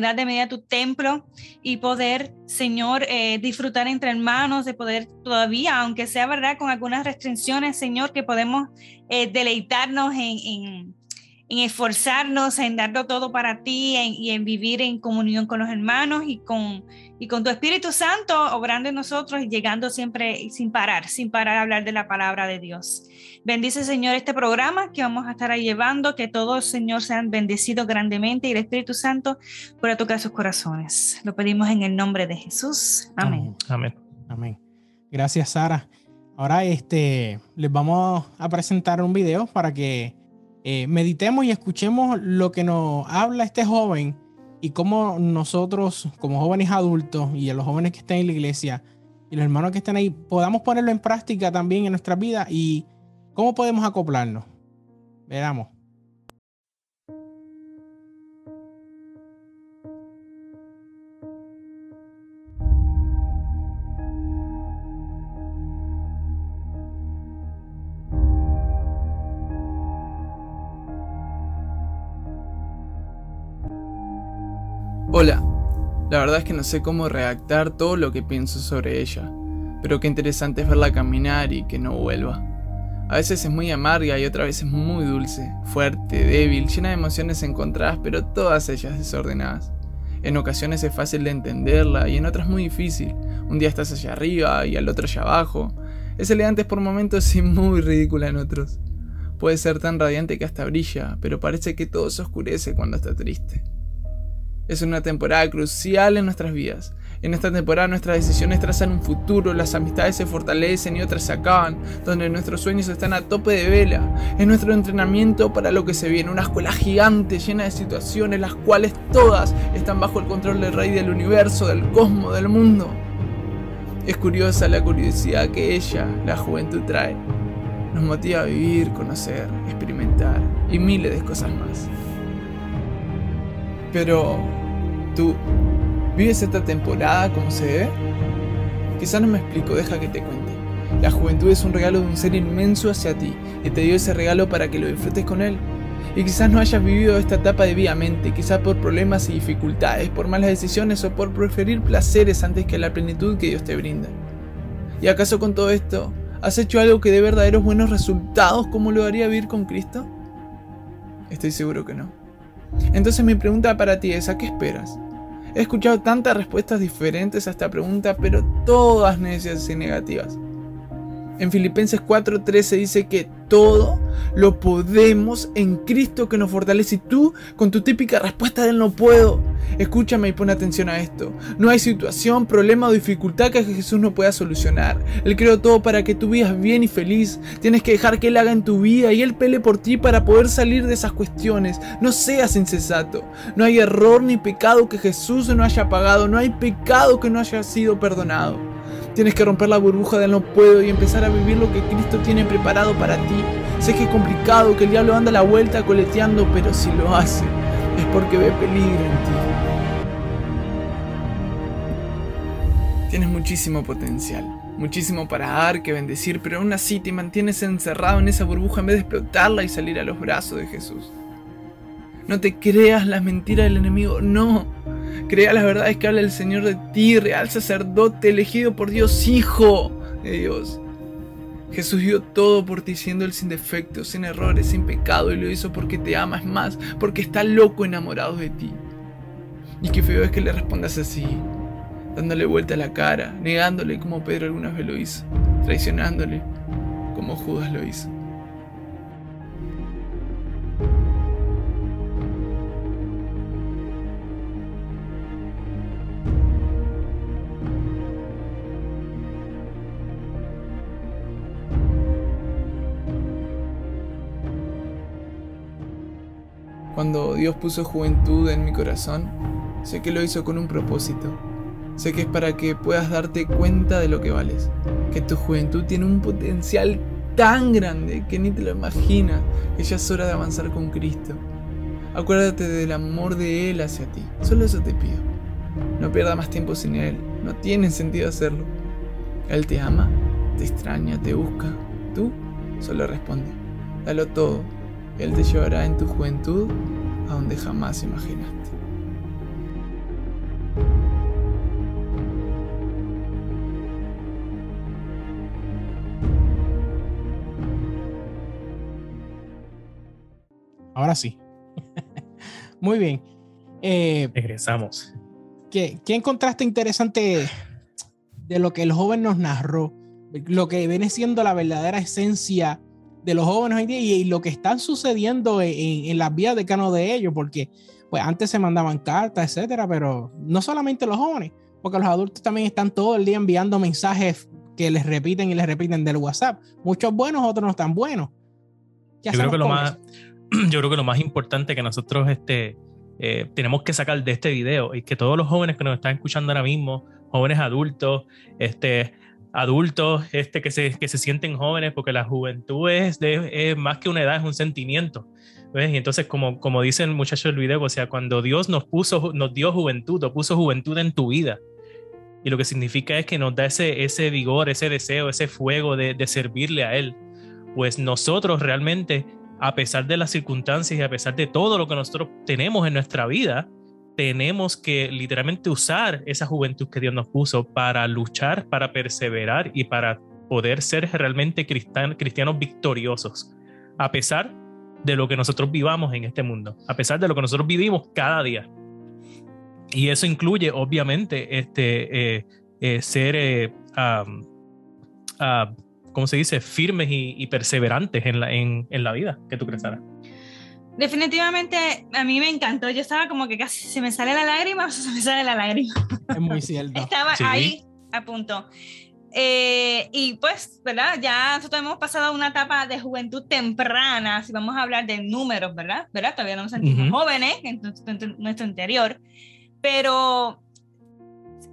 de media tu templo y poder, Señor, eh, disfrutar entre hermanos, de poder todavía, aunque sea verdad, con algunas restricciones, Señor, que podemos eh, deleitarnos en en esforzarnos, en darlo todo para ti y en vivir en comunión con los hermanos y con, y con tu Espíritu Santo obrando en nosotros y llegando siempre sin parar, sin parar a hablar de la palabra de Dios. Bendice, Señor, este programa que vamos a estar llevando, que todos, Señor, sean bendecidos grandemente y el Espíritu Santo pueda tocar sus corazones. Lo pedimos en el nombre de Jesús. Amén. Amén. Amén. Gracias, Sara. Ahora este, les vamos a presentar un video para que eh, meditemos y escuchemos lo que nos habla este joven y cómo nosotros, como jóvenes adultos y los jóvenes que están en la iglesia y los hermanos que están ahí, podamos ponerlo en práctica también en nuestra vida y cómo podemos acoplarnos. Veamos. Hola, la verdad es que no sé cómo redactar todo lo que pienso sobre ella, pero qué interesante es verla caminar y que no vuelva. A veces es muy amarga y otras veces muy dulce, fuerte, débil, llena de emociones encontradas, pero todas ellas desordenadas. En ocasiones es fácil de entenderla y en otras muy difícil. Un día estás allá arriba y al otro allá abajo. Es elegante por momentos y muy ridícula en otros. Puede ser tan radiante que hasta brilla, pero parece que todo se oscurece cuando está triste. Es una temporada crucial en nuestras vidas. En esta temporada nuestras decisiones trazan un futuro, las amistades se fortalecen y otras se acaban, donde nuestros sueños están a tope de vela. Es nuestro entrenamiento para lo que se viene, una escuela gigante llena de situaciones, las cuales todas están bajo el control del rey del universo, del cosmos, del mundo. Es curiosa la curiosidad que ella, la juventud, trae. Nos motiva a vivir, conocer, experimentar y miles de cosas más. Pero, ¿tú vives esta temporada como se debe? Quizá no me explico, deja que te cuente. La juventud es un regalo de un ser inmenso hacia ti y te dio ese regalo para que lo disfrutes con él. Y quizás no hayas vivido esta etapa debidamente, quizás por problemas y dificultades, por malas decisiones o por preferir placeres antes que la plenitud que Dios te brinda. ¿Y acaso con todo esto has hecho algo que dé verdaderos buenos resultados como lo haría vivir con Cristo? Estoy seguro que no. Entonces mi pregunta para ti es, ¿a qué esperas? He escuchado tantas respuestas diferentes a esta pregunta, pero todas necias y negativas. En Filipenses 4:13 dice que todo lo podemos en Cristo que nos fortalece. Y tú, con tu típica respuesta de no puedo, escúchame y pon atención a esto. No hay situación, problema o dificultad que Jesús no pueda solucionar. Él creó todo para que tú vivas bien y feliz. Tienes que dejar que Él haga en tu vida y Él pele por ti para poder salir de esas cuestiones. No seas insensato. No hay error ni pecado que Jesús no haya pagado. No hay pecado que no haya sido perdonado. Tienes que romper la burbuja del no puedo y empezar a vivir lo que Cristo tiene preparado para ti. Sé que es complicado, que el diablo anda la vuelta coleteando, pero si lo hace, es porque ve peligro en ti. Tienes muchísimo potencial, muchísimo para dar, que bendecir, pero aún así te mantienes encerrado en esa burbuja en vez de explotarla y salir a los brazos de Jesús. No te creas las mentiras del enemigo, no. Crea las verdades que habla el Señor de ti, real sacerdote elegido por Dios, hijo de Dios. Jesús dio todo por ti, siendo Él sin defectos, sin errores, sin pecado, y lo hizo porque te ama, es más, porque está loco enamorado de ti. Y qué feo es que le respondas así, dándole vuelta a la cara, negándole como Pedro alguna vez lo hizo, traicionándole como Judas lo hizo. Dios puso juventud en mi corazón, sé que lo hizo con un propósito. Sé que es para que puedas darte cuenta de lo que vales. Que tu juventud tiene un potencial tan grande que ni te lo imaginas. Que ya es hora de avanzar con Cristo. Acuérdate del amor de Él hacia ti. Solo eso te pido. No pierdas más tiempo sin Él. No tiene sentido hacerlo. Él te ama, te extraña, te busca. Tú solo responde. Dalo todo. Él te llevará en tu juventud a donde jamás imaginaste. Ahora sí. Muy bien. Eh, Regresamos. ¿qué, ¿Qué encontraste interesante de lo que el joven nos narró? Lo que viene siendo la verdadera esencia de los jóvenes hoy día y, y lo que están sucediendo en, en las vías de cano de ellos, porque pues antes se mandaban cartas, etcétera, pero no solamente los jóvenes, porque los adultos también están todo el día enviando mensajes que les repiten y les repiten del WhatsApp. Muchos buenos, otros no tan buenos. Yo creo, que lo más, yo creo que lo más importante que nosotros este, eh, tenemos que sacar de este video y que todos los jóvenes que nos están escuchando ahora mismo, jóvenes adultos, este, adultos este, que, se, que se sienten jóvenes, porque la juventud es, de, es más que una edad, es un sentimiento. ¿ves? Y entonces, como, como dice el muchacho del video, o sea, cuando Dios nos puso, nos dio juventud, o puso juventud en tu vida, y lo que significa es que nos da ese, ese vigor, ese deseo, ese fuego de, de servirle a Él. Pues nosotros realmente, a pesar de las circunstancias y a pesar de todo lo que nosotros tenemos en nuestra vida, tenemos que literalmente usar esa juventud que Dios nos puso para luchar, para perseverar y para poder ser realmente cristian, cristianos victoriosos, a pesar de lo que nosotros vivamos en este mundo, a pesar de lo que nosotros vivimos cada día. Y eso incluye, obviamente, este, eh, eh, ser, eh, um, uh, ¿cómo se dice?, firmes y, y perseverantes en la, en, en la vida. ¿Qué tú Sara? Definitivamente a mí me encantó. Yo estaba como que casi se me sale la lágrima o se me sale la lágrima. Es muy cierto. estaba Sí. ahí a punto. Eh, y pues, ¿verdad? Ya nosotros hemos pasado una etapa de juventud temprana, si vamos a hablar de números, ¿verdad? ¿verdad? Todavía no nos sentimos Ujú. jóvenes en nuestro, en nuestro interior, pero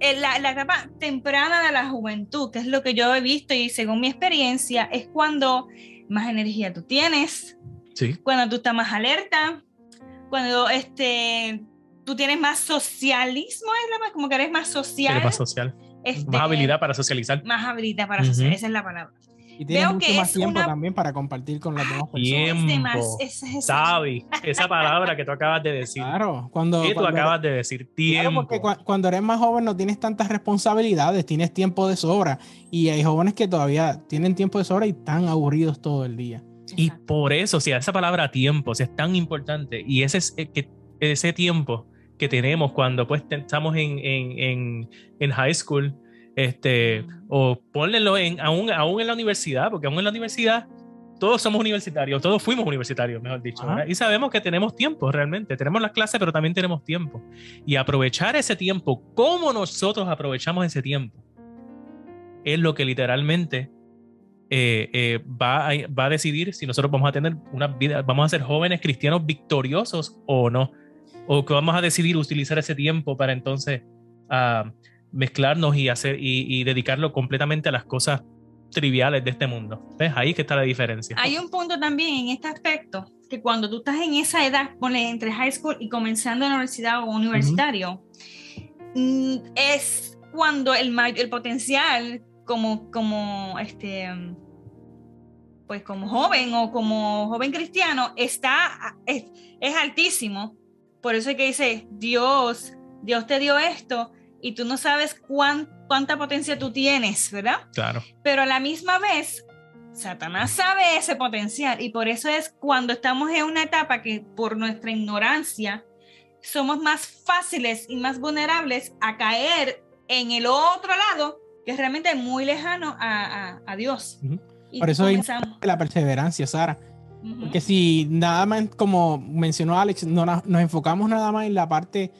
en la, la etapa temprana de la juventud, que es lo que yo he visto y según mi experiencia, es cuando más energía tú tienes, Sí. cuando tú estás más alerta, cuando este, tú tienes más socialismo, es la, como que eres más social. Eres más social. este, Más habilidad para socializar. Más habilidad para Ujú. social, esa es la palabra. Y tienes Veo mucho que más es tiempo una- también para compartir con las demás personas. Es Tiempo. es- es- Sabi, esa palabra que tú acabas de decir. Claro, cuando, ¿Qué tú cuando- acabas de decir? claro, Tiempo. porque cua- cuando eres más joven no tienes tantas responsabilidades, tienes tiempo de sobra. Y hay jóvenes que todavía tienen tiempo de sobra y están aburridos todo el día. Y por eso, o sea, esa palabra tiempo o sea, es tan importante. Y ese, es, eh, que, ese tiempo que tenemos cuando pues estamos en, en, en, en high school, este, o ponlo en, aún, aún en la universidad, porque aún en la universidad todos somos universitarios, todos fuimos universitarios, mejor dicho. Y sabemos que tenemos tiempo realmente, tenemos las clases, pero también tenemos tiempo. Y aprovechar ese tiempo, cómo nosotros aprovechamos ese tiempo, es lo que literalmente eh, eh, va, a, va a decidir si nosotros vamos a tener una vida, vamos a ser jóvenes cristianos victoriosos o no. O que vamos a decidir utilizar ese tiempo para entonces ah, mezclarnos y hacer y, y dedicarlo completamente a las cosas triviales de este mundo. ¿Ves? Ahí que está la diferencia. Hay un punto también en este aspecto, que cuando tú estás en esa edad, ponle entre high school y comenzando la universidad o universitario, mm, es cuando el, el potencial como, como este pues como joven o como joven cristiano está es, es altísimo por eso es que dice Dios Dios te dio esto y tú no sabes cuán, cuánta potencia tú tienes verdad Claro. pero a la misma vez, Satanás sabe ese potencial y por eso es cuando estamos en una etapa que por nuestra ignorancia somos más fáciles y más vulnerables a caer en el otro lado, que es realmente muy lejano a, a- a Dios. Ujú. Y Por eso comenzamos. La perseverancia, Sara. Porque si nada más, como mencionó Alex, no nos enfocamos nada más en la parte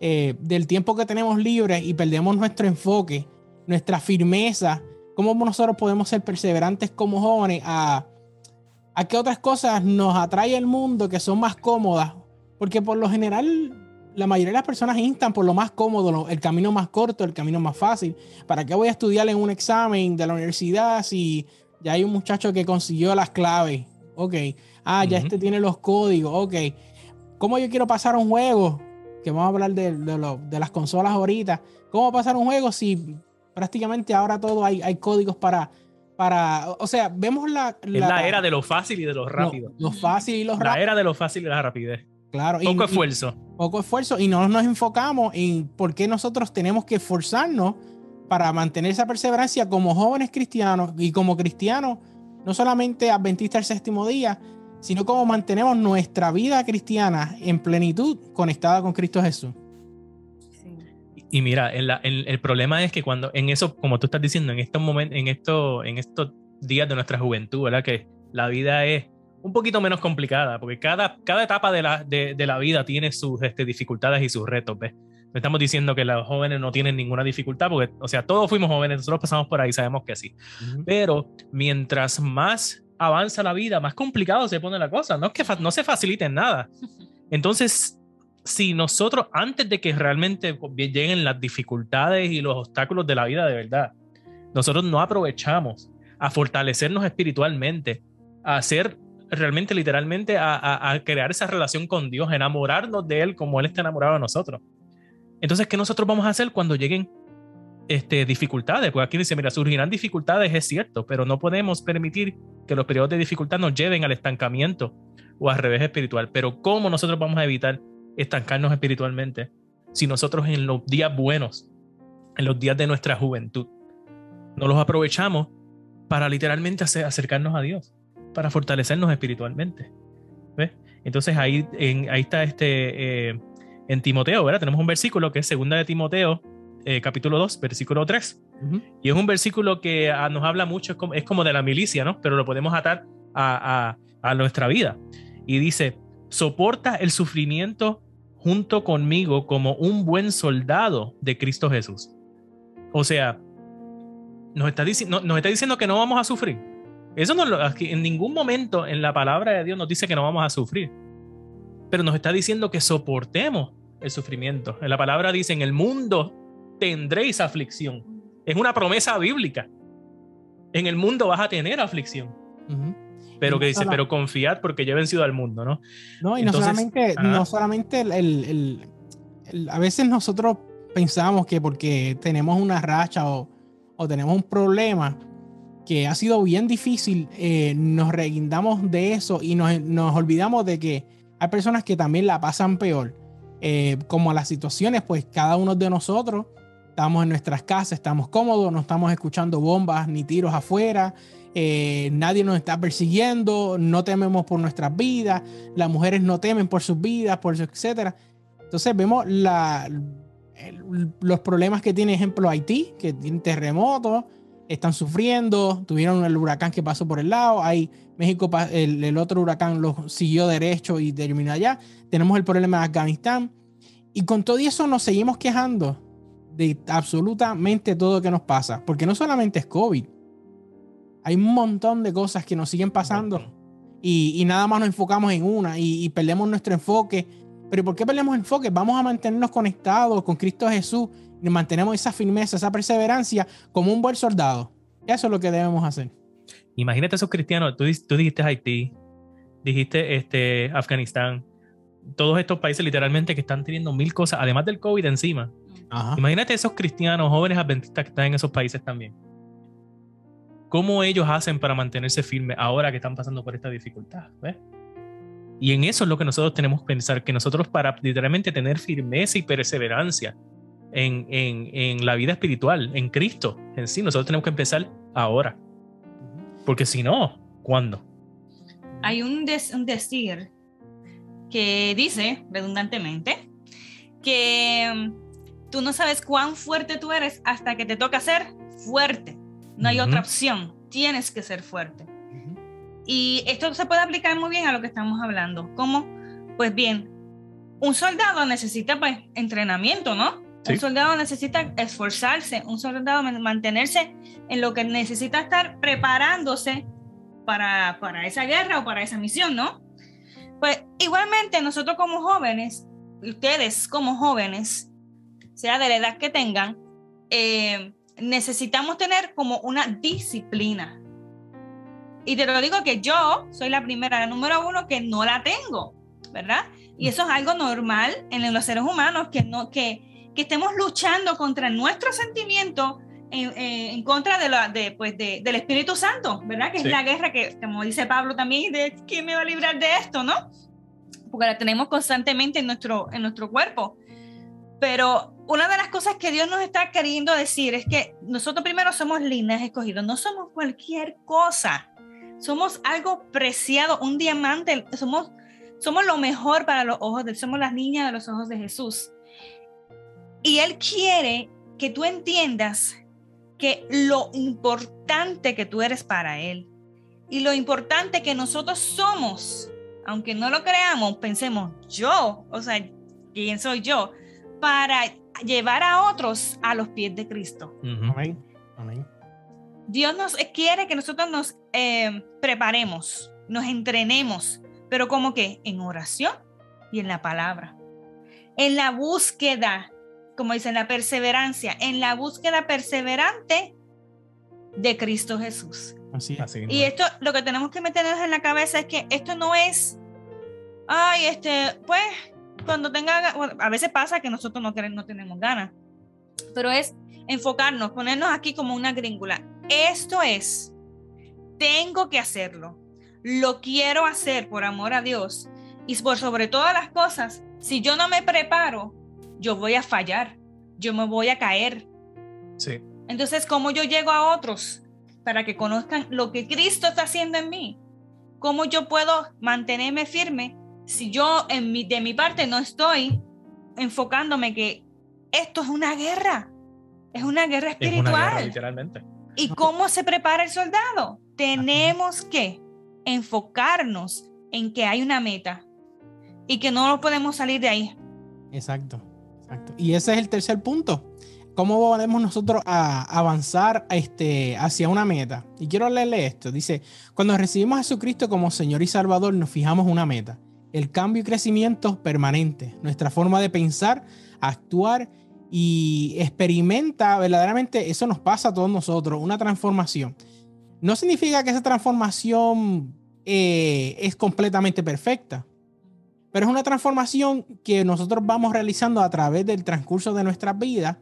eh, del tiempo que tenemos libre y perdemos nuestro enfoque, nuestra firmeza, cómo nosotros podemos ser perseverantes como jóvenes a, a qué otras cosas nos atrae el mundo que son más cómodas. Porque por lo general la mayoría de las personas instan por lo más cómodo, lo- el camino más corto, el camino más fácil. ¿Para qué voy a estudiar en un examen de la universidad si ya hay un muchacho que consiguió las claves? Ok. Ah, ya Ujú. este tiene los códigos. Ok. ¿Cómo yo quiero pasar un juego? Que vamos a hablar de, de lo- de las consolas ahorita. ¿Cómo pasar un juego si prácticamente ahora todo hay, hay códigos para, para. O sea, vemos la. Es la era de lo fácil y de lo rápido. Lo, lo fácil y lo La rápido. era de lo fácil y la rapidez. Claro. Poco y- esfuerzo. poco esfuerzo y no nos enfocamos en por qué nosotros tenemos que esforzarnos para mantener esa perseverancia como jóvenes cristianos y como cristianos, no solamente adventistas del séptimo día, sino cómo mantenemos nuestra vida cristiana en plenitud conectada con Cristo Jesús. Y mira, el, problema es que cuando en eso, como tú estás diciendo, en estos momentos, en, esto, en estos días de nuestra juventud, ¿verdad? Que la vida es un poquito menos complicada, porque cada, cada etapa de la, de, la vida tiene sus este, dificultades y sus retos, ¿ves? No estamos diciendo que los jóvenes no tienen ninguna dificultad, porque, o sea, todos fuimos jóvenes, nosotros pasamos por ahí, sabemos que sí. Pero mientras más avanza la vida, más complicado se pone la cosa. No es que no se facilite nada. Entonces, si nosotros, antes de que realmente lleguen las dificultades y los obstáculos de la vida de verdad, nosotros no aprovechamos a fortalecernos espiritualmente, a hacer realmente, literalmente, a, crear esa relación con Dios, enamorarnos de Él como Él está enamorado de nosotros. Entonces, ¿qué nosotros vamos a hacer cuando lleguen este, dificultades? Pues aquí dice, mira, surgirán dificultades, es cierto, pero no podemos permitir que los periodos de dificultad nos lleven al estancamiento o al revés espiritual. Pero ¿cómo nosotros vamos a evitar estancarnos espiritualmente si nosotros en los días buenos, en los días de nuestra juventud, no los aprovechamos para literalmente acercarnos a Dios, para fortalecernos espiritualmente? ¿Ves? Entonces ahí, ahí está este, eh, en Timoteo, ¿verdad? Tenemos un versículo que es segunda de Timoteo, eh, capítulo 2, versículo 3. Y es un versículo que ah, nos habla mucho, es como, de la milicia, ¿no? Pero lo podemos atar a, a nuestra vida. Y dice, soporta el sufrimiento junto conmigo como un buen soldado de Cristo Jesús. O sea, nos está, nos está diciendo que no vamos a sufrir. Eso no en ningún momento en la palabra de Dios nos dice que no vamos a sufrir. Pero nos está diciendo que soportemos el sufrimiento. En la palabra dice, en el mundo tendréis aflicción. Es una promesa bíblica. En el mundo vas a tener aflicción pero que dice, pero confiad porque ya he vencido al mundo, ¿no? No, y no solamente, no solamente el, a veces nosotros pensamos que porque tenemos una racha o, o tenemos un problema que ha sido bien difícil, eh, nos reguindamos de eso y nos, nos, olvidamos de que hay personas que también la pasan peor. Eh, como las situaciones, pues cada uno de nosotros estamos en nuestras casas, estamos cómodos, no estamos escuchando bombas ni tiros afuera, eh, nadie nos está persiguiendo, no tememos por nuestras vidas, las mujeres no temen por sus vidas, por su etcétera. Entonces vemos la, los problemas que tiene, ejemplo, Haití, que tiene terremotos, están sufriendo, tuvieron el huracán que pasó por el lado, hay México, el, el otro huracán lo siguió derecho y terminó allá, tenemos el problema de Afganistán, y con todo eso nos seguimos quejando de absolutamente todo lo que nos pasa, porque no solamente es COVID, hay un montón de cosas que nos siguen pasando y, nada más nos enfocamos en una y, perdemos nuestro enfoque. Pero ¿por qué perdemos enfoque? Vamos a mantenernos conectados con Cristo Jesús y mantenemos esa firmeza, esa perseverancia como un buen soldado. Eso es lo que debemos hacer. Imagínate esos cristianos, tú, tú dijiste Haití, dijiste este, Afganistán, todos estos países literalmente que están teniendo mil cosas, además del COVID encima. Imagínate esos cristianos, jóvenes adventistas que están en esos países también. ¿Cómo ellos hacen para mantenerse firmes ahora que están pasando por esta dificultad? Y en eso es lo que nosotros tenemos que pensar, que nosotros para literalmente tener firmeza y perseverancia en, en, la vida espiritual, en Cristo en sí, nosotros tenemos que empezar ahora. Porque si no, ¿cuándo? Hay un, un decir que dice, redundantemente, que mm, tú no sabes cuán fuerte tú eres hasta que te toca ser fuerte. No hay otra opción. Tienes que ser fuerte. Y esto se puede aplicar muy bien a lo que estamos hablando. ¿Cómo? Pues bien, un soldado necesita pues, entrenamiento, ¿no? Un soldado necesita esforzarse, un soldado mantenerse en lo que necesita estar preparándose para, para esa guerra o para esa misión, ¿no? Pues igualmente nosotros como jóvenes, ustedes como jóvenes, sea de la edad que tengan, eh, necesitamos tener como una disciplina. Y te lo digo que yo soy la primera, la número uno, que no la tengo, ¿verdad? Y eso es algo normal en los seres humanos, que, no, que, que estemos luchando contra nuestros sentimientos en, en, contra de la, de, pues de, del Espíritu Santo, ¿verdad? Que es la guerra que, como dice Pablo también, de quién me va a librar de esto, ¿no? Porque la tenemos constantemente en nuestro, en nuestro cuerpo. Pero una de las cosas que Dios nos está queriendo decir es que nosotros primero somos líneas escogidos, no somos cualquier cosa. Somos algo preciado, un diamante. Somos, somos lo mejor para los ojos de. Somos las niñas de los ojos de Jesús. Y Él quiere que tú entiendas que lo importante que tú eres para Él y lo importante que nosotros somos, aunque no lo creamos, pensemos yo, o sea, ¿quién soy yo? Para llevar a otros a los pies de Cristo. Amén. Amén. Dios nos quiere que nosotros nos eh, preparemos, nos entrenemos, pero como que en oración y en la palabra, en la búsqueda, como dicen, la perseverancia, en la búsqueda perseverante de Cristo Jesús. Así, así y esto, lo que tenemos que meternos en la cabeza es que esto no es, ay, este, pues, cuando tenga, a veces pasa que nosotros no, queremos, no tenemos ganas, pero es enfocarnos, ponernos aquí como una gríngula. Esto es, tengo que hacerlo, lo quiero hacer por amor a Dios y por sobre todas las cosas, si yo no me preparo, yo voy a fallar, yo me voy a caer. Sí. Entonces, ¿cómo yo llego a otros para que conozcan lo que Cristo está haciendo en mí? ¿Cómo yo puedo mantenerme firme si yo en mi, de mi parte no estoy enfocándome que esto es una guerra? Es una guerra espiritual. literalmente. ¿Y cómo se prepara el soldado? Tenemos que enfocarnos en que hay una meta y que no lo podemos salir de ahí. Exacto, Y ese es el tercer punto. ¿Cómo podemos nosotros avanzar este, hacia una meta? Y quiero leerle esto. Dice, cuando recibimos a Jesucristo como Señor y Salvador, nos fijamos una meta. El cambio y crecimiento permanente. Nuestra forma de pensar, actuar y experimenta verdaderamente, eso nos pasa a todos nosotros, una transformación. No significa que esa transformación eh, es completamente perfecta, pero es una transformación que nosotros vamos realizando a través del transcurso de nuestras vidas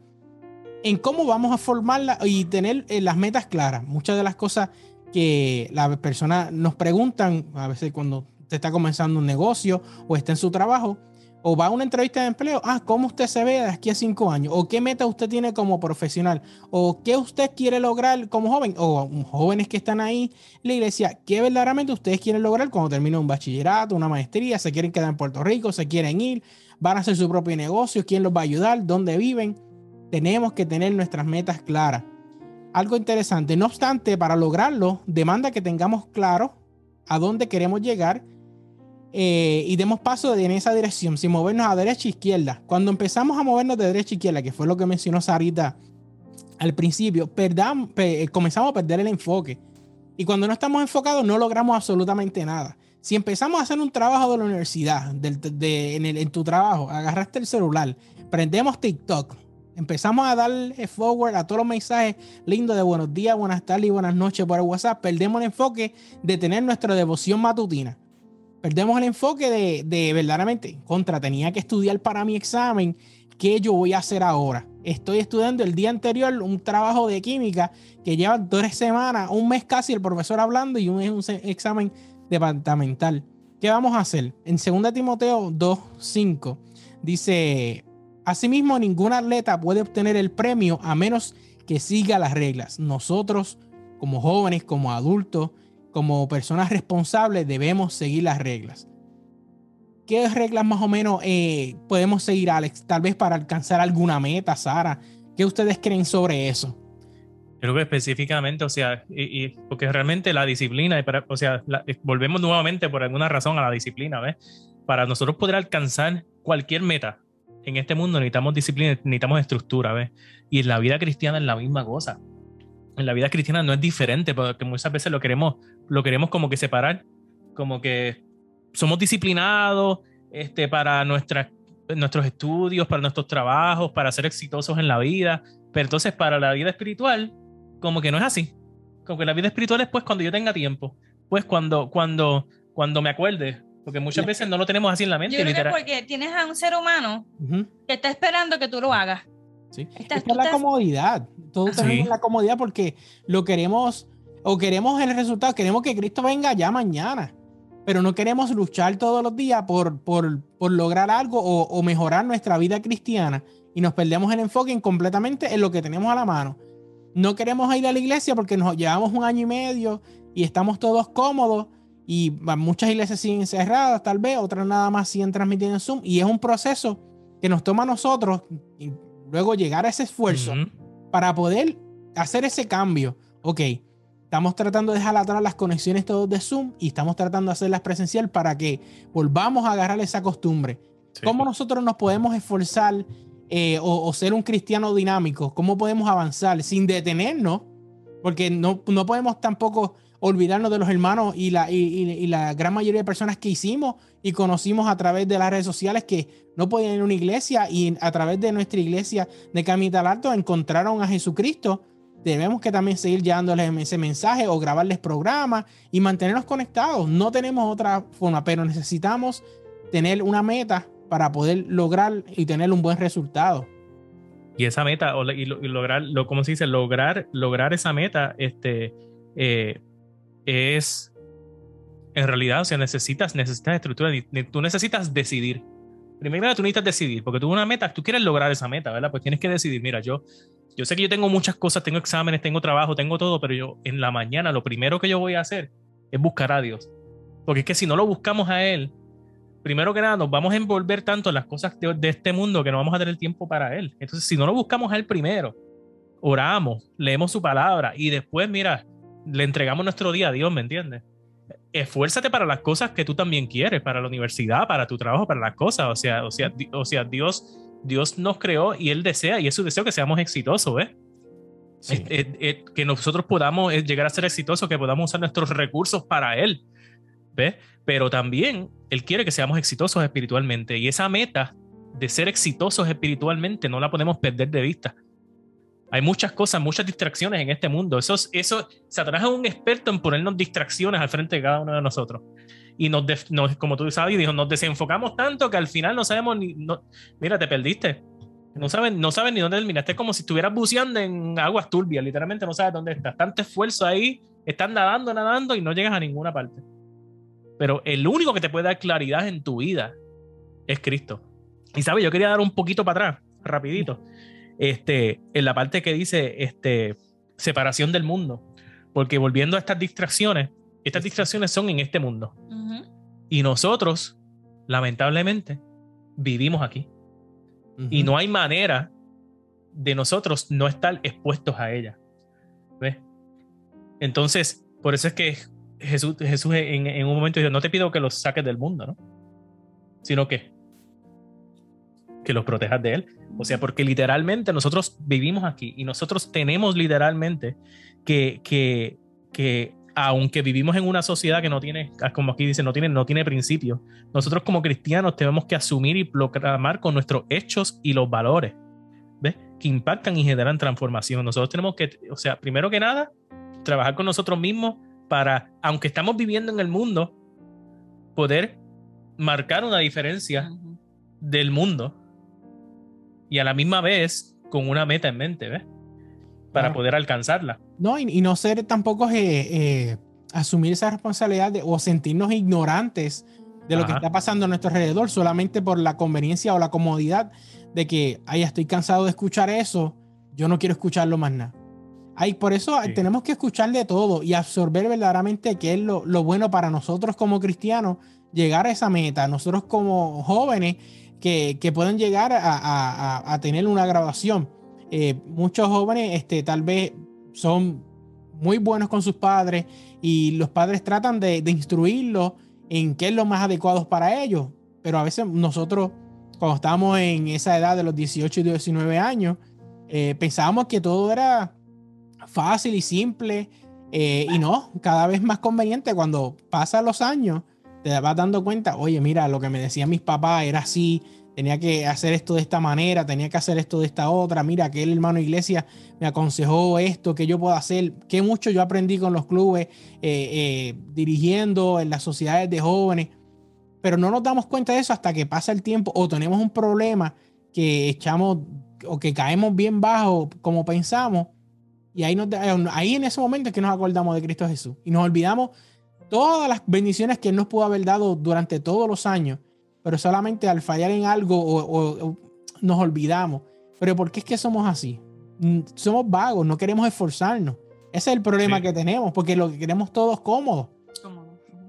en cómo vamos a formarla y tener eh, las metas claras. Muchas de las cosas que las personas nos preguntan, a veces cuando usted está comenzando un negocio o está en su trabajo, o va a una entrevista de empleo, ah, ¿cómo usted se ve de aquí a cinco años? ¿O qué meta usted tiene como profesional? ¿O qué usted quiere lograr como joven? O jóvenes que están ahí la iglesia, ¿qué verdaderamente ustedes quieren lograr cuando terminen un bachillerato, una maestría? ¿Se quieren quedar en Puerto Rico? ¿Se quieren ir? ¿Van a hacer su propio negocio? ¿Quién los va a ayudar? ¿Dónde viven? Tenemos que tener nuestras metas claras. Algo interesante, no obstante, para lograrlo, demanda que tengamos claro a dónde queremos llegar eh, y demos paso en esa dirección, sin movernos a derecha e izquierda. Cuando empezamos a movernos de derecha a izquierda, que fue lo que mencionó Sarita al principio, perdamos, comenzamos a perder el enfoque. Y cuando no estamos enfocados, no logramos absolutamente nada. Si empezamos a hacer un trabajo de la universidad, en, tu trabajo, agarraste el celular, prendemos TikTok, empezamos a darle forward a todos los mensajes lindos de buenos días, buenas tardes y buenas noches por WhatsApp, perdemos el enfoque de tener nuestra devoción matutina perdemos el enfoque de, de verdaderamente, contra, tenía que estudiar para mi examen, ¿qué yo voy a hacer ahora? Estoy estudiando el día anterior un trabajo de química que lleva tres semanas, un mes casi el profesor hablando y un, un examen departamental. ¿Qué vamos a hacer? En 2 Timoteo 2.5 dice, asimismo ningún atleta puede obtener el premio a menos que siga las reglas. Nosotros como jóvenes, como adultos, como personas responsables debemos seguir las reglas. ¿Qué reglas más o menos eh, podemos seguir, Alex? Tal vez para alcanzar alguna meta, Sara. ¿Qué ustedes creen sobre eso? Creo que específicamente, o sea, porque realmente la disciplina, o sea, eh, volvemos nuevamente por alguna razón a la disciplina, ¿ves? Para nosotros poder alcanzar cualquier meta en este mundo necesitamos disciplina, necesitamos estructura, ¿ves? Y en la vida cristiana es la misma cosa en la vida cristiana no es diferente, porque muchas veces lo queremos, lo queremos como que separar, como que somos disciplinados este, para nuestros estudios, para nuestros trabajos, para ser exitosos en la vida, pero entonces para la vida espiritual, como que no es así. Como que la vida espiritual es pues cuando yo tenga tiempo, pues cuando, cuando, cuando me acuerde, porque muchas veces no lo tenemos así en la mente. Yo creo que porque tienes a un ser humano que está esperando que tú lo hagas. ¿Sí? es la comodidad. Todos tenemos la comodidad porque lo queremos o queremos el resultado, queremos que Cristo venga ya mañana, pero no queremos luchar todos los días por, por, por lograr algo o, o, mejorar nuestra vida cristiana y nos perdemos el enfoque en completamente en lo que tenemos a la mano. No queremos ir a la iglesia porque nos llevamos un año y medio y estamos todos cómodos y muchas iglesias siguen cerradas tal vez, otras nada más siguen transmitiendo en Zoom y es un proceso que nos toma a nosotros luego llegar a ese esfuerzo para poder hacer ese cambio. Ok, estamos tratando de dejar atrás las conexiones todos de Zoom y estamos tratando de hacerlas presencial para que volvamos a agarrar esa costumbre. ¿Cómo nosotros nos podemos esforzar eh, o, ser un cristiano dinámico? ¿Cómo podemos avanzar sin detenernos? Porque no, no podemos tampoco olvidarnos de los hermanos y la, y, la gran mayoría de personas que hicimos y conocimos a través de las redes sociales que no podían ir a una iglesia y a través de nuestra iglesia de Camital Alto encontraron a Jesucristo debemos que también seguir llevándoles ese mensaje o grabarles programas y mantenernos conectados. No tenemos otra forma, pero necesitamos tener una meta para poder lograr y tener un buen resultado. Y esa meta, y, lograr, lo, ¿cómo se dice? Lograr, lograr esa meta, este, eh, es, en realidad, o sea, necesitas, necesitas estructura, tú necesitas decidir. Primero tú necesitas decidir, porque tú una meta, tú quieres lograr esa meta, ¿verdad? Pues tienes que decidir, mira, yo yo sé que yo tengo muchas cosas, tengo exámenes, tengo trabajo, tengo todo, pero yo en la mañana lo primero que yo voy a hacer es buscar a Dios. Porque es que si no lo buscamos a Él, primero que nada nos vamos a envolver tanto en las cosas de, este mundo que no vamos a tener tiempo para Él. Entonces, si no lo buscamos a Él primero, oramos, leemos su palabra y después, mira, le entregamos nuestro día a Dios, ¿me entiendes? Esfuérzate para las cosas que tú también quieres, para la universidad, para tu trabajo, para las cosas. O sea, o sea, o sea Dios Dios nos creó y Él desea, y es su deseo que seamos exitosos, ¿ves? que nosotros podamos eh, llegar a ser exitosos, que podamos usar nuestros recursos para Él, ¿ves? Pero también Él quiere que seamos exitosos espiritualmente, y esa meta de ser exitosos espiritualmente no la podemos perder de vista. Hay muchas cosas, muchas distracciones en este mundo. Eso, eso, Satanás es un experto en ponernos distracciones al frente de cada uno de nosotros y nos, como tú sabes, dijo, nos desenfocamos tanto que al final no sabemos ni, no, mira, te perdiste. No saben, no saben ni dónde terminaste. Es como si estuvieras buceando en aguas turbias, literalmente no sabes dónde estás. Tanto esfuerzo ahí, estás nadando, nadando y no llegas a ninguna parte. Pero el único que te puede dar claridad en tu vida es Cristo. Y sabes, yo quería dar un poquito para atrás, rapidito, este, en la parte que dice este, separación del mundo. Porque volviendo a estas distracciones, estas distracciones son en este mundo. Y nosotros, lamentablemente, vivimos aquí. Y no hay manera de nosotros no estar expuestos a ella. ¿Ves? Entonces, por eso es que Jesús, Jesús en, un momento dijo, no te pido que los saques del mundo, ¿no? Sino que, que los protejas de él. O sea, porque literalmente nosotros vivimos aquí y nosotros tenemos literalmente que, que, que aunque vivimos en una sociedad que no tiene, como aquí dice, no tiene, no tiene principios, nosotros como cristianos tenemos que asumir y proclamar con nuestros hechos y los valores, ¿ves? Que impactan y generan transformación. Nosotros tenemos que, o sea, primero que nada, trabajar con nosotros mismos para, aunque estamos viviendo en el mundo, poder marcar una diferencia del mundo y a la misma vez con una meta en mente, ¿ves? para poder alcanzarla. No, y, no ser tampoco eh, eh, asumir esa responsabilidad o sentirnos ignorantes de lo que está pasando a nuestro alrededor solamente por la conveniencia o la comodidad de que, ay, estoy cansado de escuchar eso, yo no quiero escucharlo más nada. Ay, por eso tenemos que escuchar de todo y absorber verdaderamente qué es lo, bueno para nosotros como cristianos, llegar a esa meta, nosotros como jóvenes que, que pueden llegar a tener una graduación eh, muchos jóvenes este, tal vez son muy buenos con sus padres y los padres tratan de, instruirlos en qué es lo más adecuado para ellos. Pero a veces nosotros, cuando estábamos en esa edad de los 18 y 19 años, eh, pensábamos que todo era fácil y simple. Eh, y no, cada vez más conveniente cuando pasan los años, te vas dando cuenta, oye, mira, lo que me decían mis papás era así, tenía que hacer esto de esta manera, tenía que hacer esto de esta otra, mira, aquel hermano iglesia me aconsejó esto, que yo puedo hacer, que mucho yo aprendí con los clubes, eh, eh, dirigiendo en las sociedades de jóvenes, pero no nos damos cuenta de eso hasta que pasa el tiempo o tenemos un problema que echamos o que caemos bien bajo como pensamos y ahí, nos, ahí en ese momento es que nos acordamos de Cristo Jesús y nos olvidamos todas las bendiciones que Él nos pudo haber dado durante todos los años pero solamente al fallar en algo o, nos olvidamos. Pero ¿por qué es que somos así? Mm, somos vagos, no queremos esforzarnos. Ese es el problema que tenemos, porque lo que queremos todos cómodos.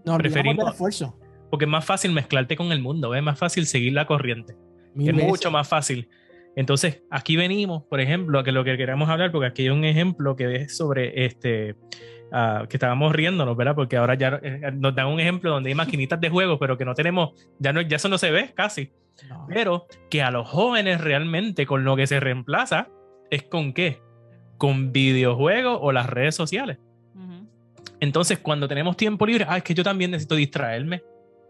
No Preferimos el esfuerzo. Porque es más fácil mezclarte con el mundo, es más fácil seguir la corriente. es mucho más fácil. Entonces, aquí venimos, por ejemplo, a que lo que queremos hablar, porque aquí hay un ejemplo que es sobre este, uh, que estábamos riéndonos, ¿verdad? Porque ahora ya eh, nos dan un ejemplo donde hay maquinitas de juegos, pero que no tenemos, ya, no, ya eso no se ve casi. Pero que a los jóvenes realmente con lo que se reemplaza es con qué? Con videojuegos o las redes sociales. Entonces, cuando tenemos tiempo libre, ah, es que yo también necesito distraerme.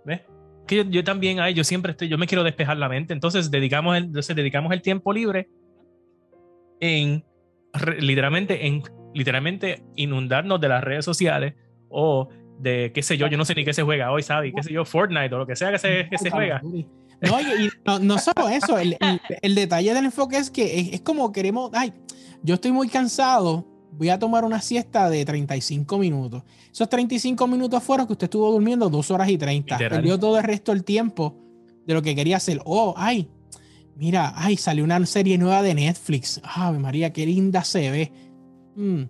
¿Ves? Que yo, también, ay, yo siempre estoy, yo me quiero despejar la mente. Entonces, dedicamos el, entonces, dedicamos el tiempo libre en literalmente, en literalmente inundarnos de las redes sociales o de qué sé yo, yo no sé ni qué se juega hoy, ¿sabes? qué sé yo, Fortnite o lo que sea que se, que se juega. No, y, no, solo eso, el, el, detalle del enfoque es que es, como queremos, ay, yo estoy muy cansado, voy a tomar una siesta de 35 minutos. Esos 35 minutos fueron que usted estuvo durmiendo dos horas y 30. Perdió todo el resto del tiempo de lo que quería hacer. Oh, ay, mira, ay, salió una serie nueva de Netflix. Ave María, qué linda se ve. Mm.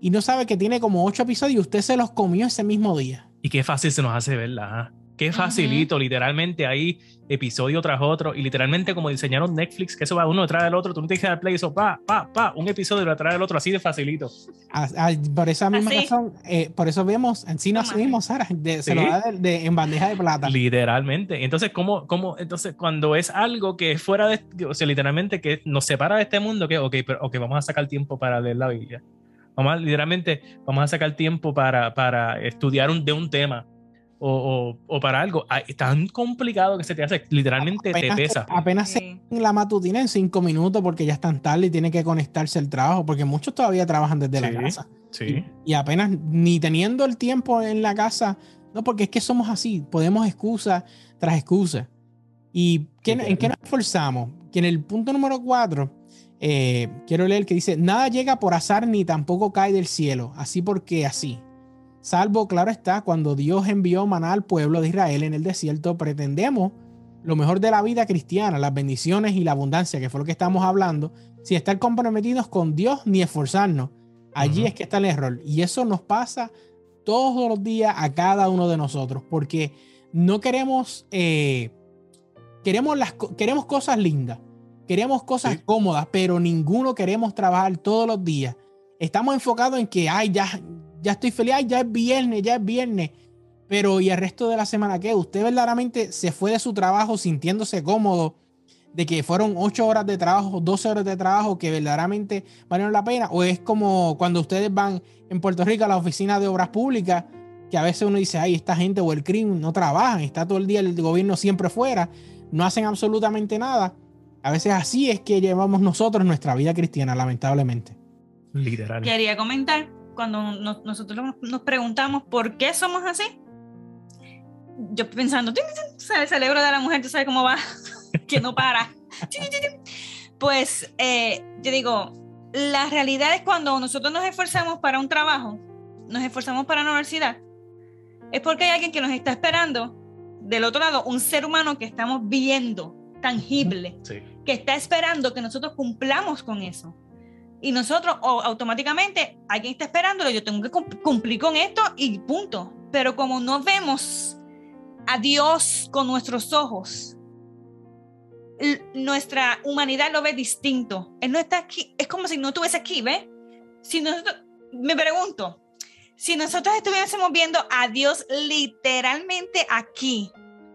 Y no sabe que tiene como ocho episodios y usted se los comió ese mismo día. Y qué fácil se nos hace verla. ¿ah? Qué facilito, literalmente ahí episodio tras otro y literalmente como diseñaron Netflix, que eso va uno detrás del otro, tú no tienes que dar play, eso pa, pa, pa, un episodio detrás del otro, así de facilito. por esa misma razón, eh, por eso vemos, en sí nos vimos, Sara, se lo da de, en bandeja de plata. Literalmente. Entonces, ¿cómo, cómo, entonces, cuando es algo que es fuera de, o sea, literalmente que nos separa de este mundo, que, ok, pero, okay vamos a sacar tiempo para leer la Biblia. Vamos a, literalmente, vamos a sacar tiempo para, para estudiar un, de un tema o, o, para algo es tan complicado que se te hace, literalmente te pesa. apenas se en la matutina en cinco minutos porque ya están tarde y tiene que conectarse el trabajo, porque muchos todavía trabajan desde la casa. Sí. Y, apenas ni teniendo el tiempo en la casa, no, porque es que somos así, podemos excusa tras excusa. ¿Y en qué nos esforzamos? Que en el punto número cuatro, eh, quiero leer que dice, nada llega por azar ni tampoco cae del cielo, así porque así. Salvo, claro está, cuando Dios envió maná al pueblo de Israel en el desierto, pretendemos lo mejor de la vida cristiana, las bendiciones y la abundancia, que fue lo que estamos hablando, sin estar comprometidos con Dios ni esforzarnos. Allí es que está el error. Y eso nos pasa todos los días a cada uno de nosotros, porque no queremos, eh, queremos, las, queremos cosas lindas, queremos cosas cómodas, pero ninguno queremos trabajar todos los días. Estamos enfocados en que, ay, ya, ya estoy feliz, ya es viernes, ya es viernes. Pero ¿y el resto de la semana qué? ¿Usted verdaderamente se fue de su trabajo sintiéndose cómodo de que fueron ocho horas de trabajo, 12 horas de trabajo que verdaderamente valieron la pena? ¿O es como cuando ustedes van en Puerto Rico a la oficina de obras públicas, que a veces uno dice, ay, esta gente o el crimen no trabajan, está todo el día el gobierno siempre fuera, no hacen absolutamente nada? A veces así es que llevamos nosotros nuestra vida cristiana, lamentablemente. Literal. Quería comentar cuando nosotros nos preguntamos por qué somos así, yo pensando, el cerebro de la mujer, tú sabes cómo va, que no para. pues eh, yo digo, la realidad es cuando nosotros nos esforzamos para un trabajo, nos esforzamos para la universidad, es porque hay alguien que nos está esperando del otro lado, un ser humano que estamos viendo, tangible, que está esperando que nosotros cumplamos con eso y nosotros automáticamente alguien está esperándolo, yo tengo que cumplir con esto y punto. Pero como no vemos a Dios con nuestros ojos, nuestra humanidad lo ve distinto. Él no está aquí, es como si no estuviese aquí, ¿ves? Si nosotros, me pregunto, si nosotros estuviésemos viendo a Dios literalmente aquí,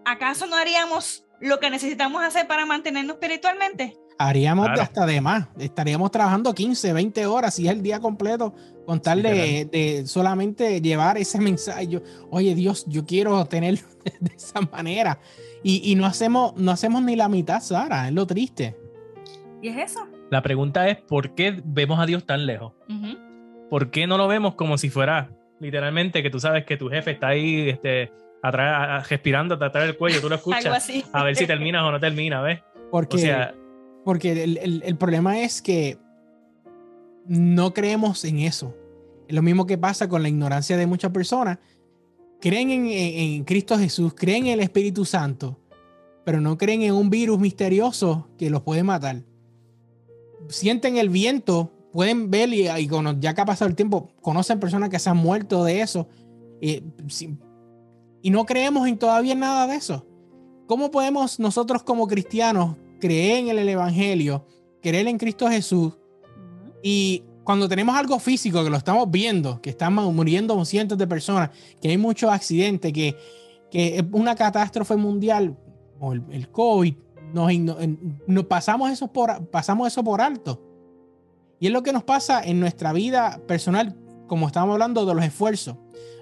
¿acaso no haríamos lo que necesitamos hacer para mantenernos espiritualmente? Haríamos hasta de más. Estaríamos trabajando 15, 20 horas si es el día completo con tal de, solamente llevar ese mensaje. Oye, Dios, yo quiero tener de esa manera. Y, no, hacemos, no hacemos ni la mitad, Sara. Es lo triste. ¿Y es eso? La pregunta es: ¿por qué vemos a Dios tan lejos? ¿Por qué no lo vemos como si fuera literalmente que tú sabes que tu jefe está ahí este, atrás, respirando atrás del cuello, tú lo escuchas a ver si terminas o no terminas, ¿ves? Porque, o sea, porque el, problema es que no creemos en eso. Es lo mismo que pasa con la ignorancia de muchas personas. Creen en, Cristo Jesús, creen en el Espíritu Santo, pero no creen en un virus misterioso que los puede matar. Sienten el viento, pueden ver y, ya que ha pasado el tiempo, conocen personas que se han muerto de eso y, y no creemos en todavía nada de eso. ¿Cómo podemos nosotros como cristianos creer en el Evangelio, creer en Cristo Jesús y cuando tenemos algo físico que lo estamos viendo, que están muriendo cientos de personas, que hay muchos accidentes, que, que una catástrofe mundial, o el, COVID, nos, pasamos, eso por, pasamos eso por alto. Y es lo que nos pasa en nuestra vida personal, como estamos hablando de los esfuerzos.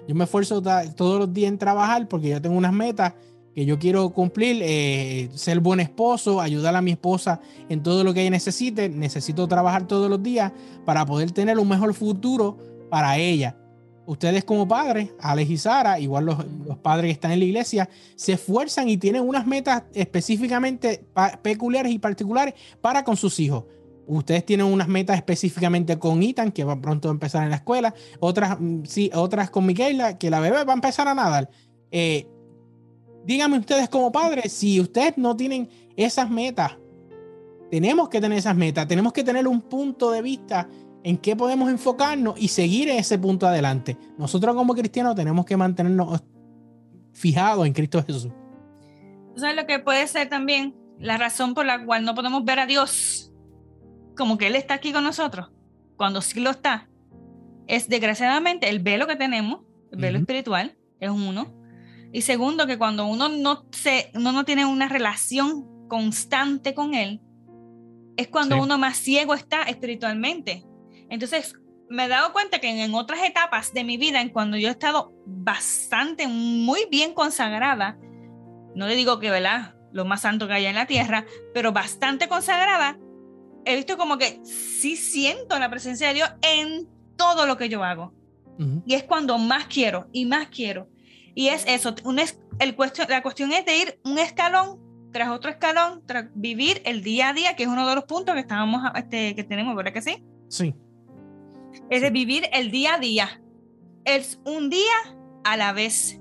Yo me esfuerzo todos los días en trabajar porque yo tengo unas metas que yo quiero cumplir, eh, ser buen esposo, ayudar a mi esposa en todo lo que ella necesite. Necesito trabajar todos los días para poder tener un mejor futuro para ella. Ustedes como padres, Alex y Sara, igual los, los padres que están en la iglesia, se esfuerzan y tienen unas metas específicamente peculiares y particulares para con sus hijos. Ustedes tienen unas metas específicamente con Ethan, que va pronto a empezar en la escuela. Otras, mm, sí, otras con Michaela, que la bebé va a empezar a nadar. Eh, díganme ustedes como padres, si ustedes no tienen esas metas, tenemos que tener esas metas, tenemos que tener un punto de vista en qué podemos enfocarnos y seguir ese punto adelante. Nosotros como cristianos tenemos que mantenernos fijados en Cristo Jesús. ¿Sabes lo que puede ser también? La razón por la cual no podemos ver a Dios como que Él está aquí con nosotros, cuando sí lo está, es desgraciadamente el velo que tenemos, el velo espiritual, es uno, y segundo, que cuando uno no, se, uno no tiene una relación constante con Él, es cuando uno más ciego está espiritualmente. Entonces, me he dado cuenta que en, otras etapas de mi vida, en cuando yo he estado bastante, muy bien consagrada, no le digo que, ¿verdad? Lo más santo que haya en la tierra, pero bastante consagrada, he visto como que sí siento la presencia de Dios en todo lo que yo hago. Y es cuando más quiero y más quiero. Y es eso, un es, el cuestión, la cuestión es de ir un escalón tras otro escalón, tras vivir el día a día, que es uno de los puntos que estábamos, este, que tenemos, ¿verdad que sí? Sí. Es de vivir el día a día. Es un día a la vez.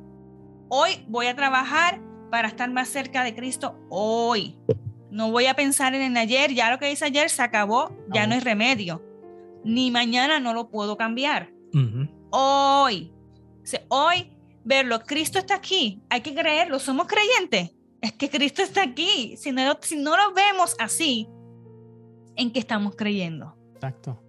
Hoy voy a trabajar para estar más cerca de Cristo hoy. No voy a pensar en el ayer, ya lo que hice ayer se acabó, ya no hay remedio. Ni mañana no lo puedo cambiar. Hoy. hoy verlo, Cristo está aquí, hay que creerlo, somos creyentes, es que Cristo está aquí, si no, si no lo vemos así, ¿en qué estamos creyendo? Exacto.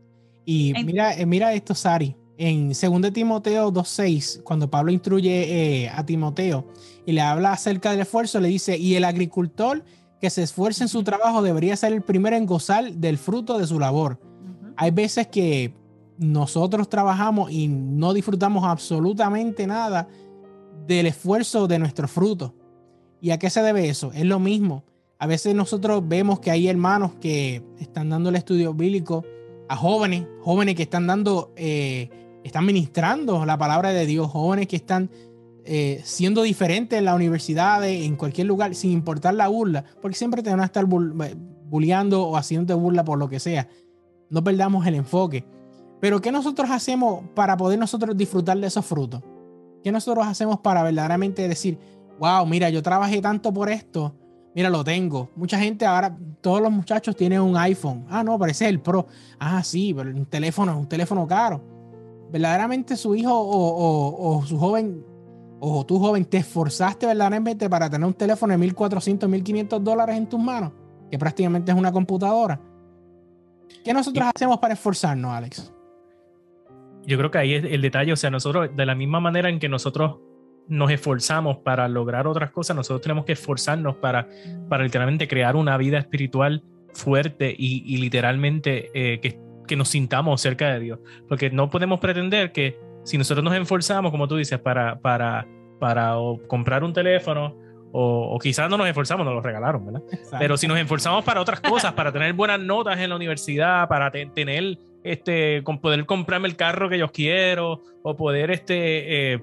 Y mira, eh, mira esto, Sari, en 2 Timoteo 2.6, cuando Pablo instruye eh, a Timoteo y le habla acerca del esfuerzo, le dice, y el agricultor que se esfuerce en su trabajo debería ser el primero en gozar del fruto de su labor. Hay veces que nosotros trabajamos y no disfrutamos absolutamente nada del esfuerzo de nuestro fruto. ¿Y a qué se debe eso? Es lo mismo. A veces nosotros vemos que hay hermanos que están dando el estudio bíblico a jóvenes, jóvenes que están dando, eh, están ministrando la palabra de Dios, jóvenes que están eh, siendo diferentes en la universidad, en cualquier lugar, sin importar la burla, porque siempre te van a estar eh, bulleando o haciendo burla por lo que sea. No perdamos el enfoque. Pero ¿qué nosotros hacemos para poder nosotros disfrutar de esos frutos? ¿Qué nosotros hacemos para verdaderamente decir, wow, mira, yo trabajé tanto por esto, mira, lo tengo? Mucha gente ahora, todos los muchachos tienen un iPhone. Ah, no, parece el Pro. Ah, sí, pero un teléfono es un teléfono caro. Verdaderamente su hijo o, su joven o tú joven te esforzaste verdaderamente para tener un teléfono de 1400, 1500 dólares en tus manos, que prácticamente es una computadora. ¿Qué nosotros hacemos para esforzarnos, Alex? Yo creo que ahí es el detalle, o sea, nosotros, de la misma manera en que nosotros nos esforzamos para lograr otras cosas, nosotros tenemos que esforzarnos para, para literalmente crear una vida espiritual fuerte y, literalmente eh, que, que, nos sintamos cerca de Dios. Porque no podemos pretender que si nosotros nos esforzamos, como tú dices, para, para, para comprar un teléfono o, quizás no nos esforzamos, nos lo regalaron, ¿verdad? Pero si nos esforzamos para otras cosas, para tener buenas notas en la universidad, para tener este, con poder comprarme el carro que yo quiero o poder este, eh,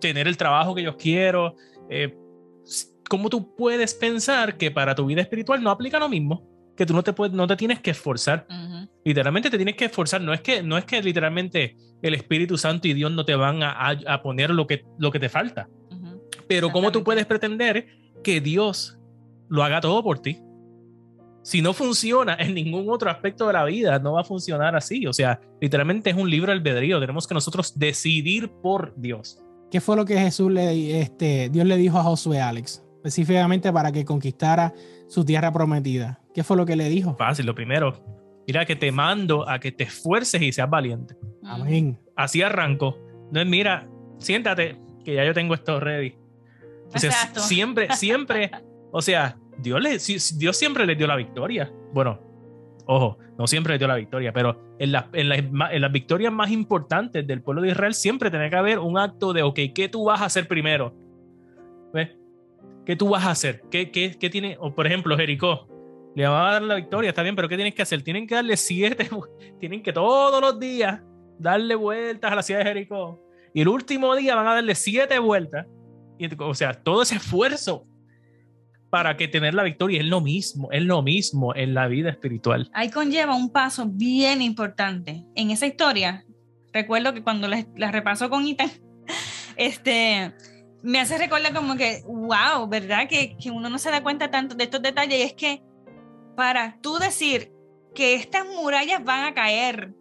tener el trabajo que yo quiero. Eh, ¿Cómo tú puedes pensar que para tu vida espiritual no aplica lo mismo? Que tú no te, puedes, no te tienes que esforzar. Literalmente te tienes que esforzar. No es que, no es que literalmente el Espíritu Santo y Dios no te van a, a poner lo que, lo que te falta. Pero ¿cómo tú puedes pretender que Dios lo haga todo por ti? Si no funciona en ningún otro aspecto de la vida, no va a funcionar así. O sea, literalmente es un libro albedrío. Tenemos que nosotros decidir por Dios. ¿Qué fue lo que Jesús le, este, Dios le dijo a Josué Alex? Específicamente para que conquistara su tierra prometida. ¿Qué fue lo que le dijo? Fácil, lo primero. Mira que te mando a que te esfuerces y seas valiente. Amén. Así arranco. No es, mira, siéntate, que ya yo tengo esto ready. O sea, siempre, siempre, o sea, Dios, le, Dios siempre le dio la victoria. Bueno, ojo, no siempre le dio la victoria, pero en, en, las victorias más importantes del pueblo de Israel siempre tiene que haber un acto de, ok, ¿qué tú vas a hacer primero? ¿Ves? ¿Qué tú vas a hacer? ¿Qué, qué, qué tiene? O por ejemplo, Jericó, le va a dar la victoria, está bien, pero ¿qué tienes que hacer? Tienen que darle siete, tienen que todos los días darle vueltas a la ciudad de Jericó. Y el último día van a darle siete vueltas. Y, o sea, todo ese esfuerzo para que tener la victoria es lo mismo, es lo mismo en la vida espiritual. Ahí conlleva un paso bien importante. En esa historia, recuerdo que cuando la, la repaso con Ita, este, me hace recordar como que, wow, ¿verdad? Que, que, uno no se da cuenta tanto de estos detalles. Y es que para tú decir que estas murallas van a caer,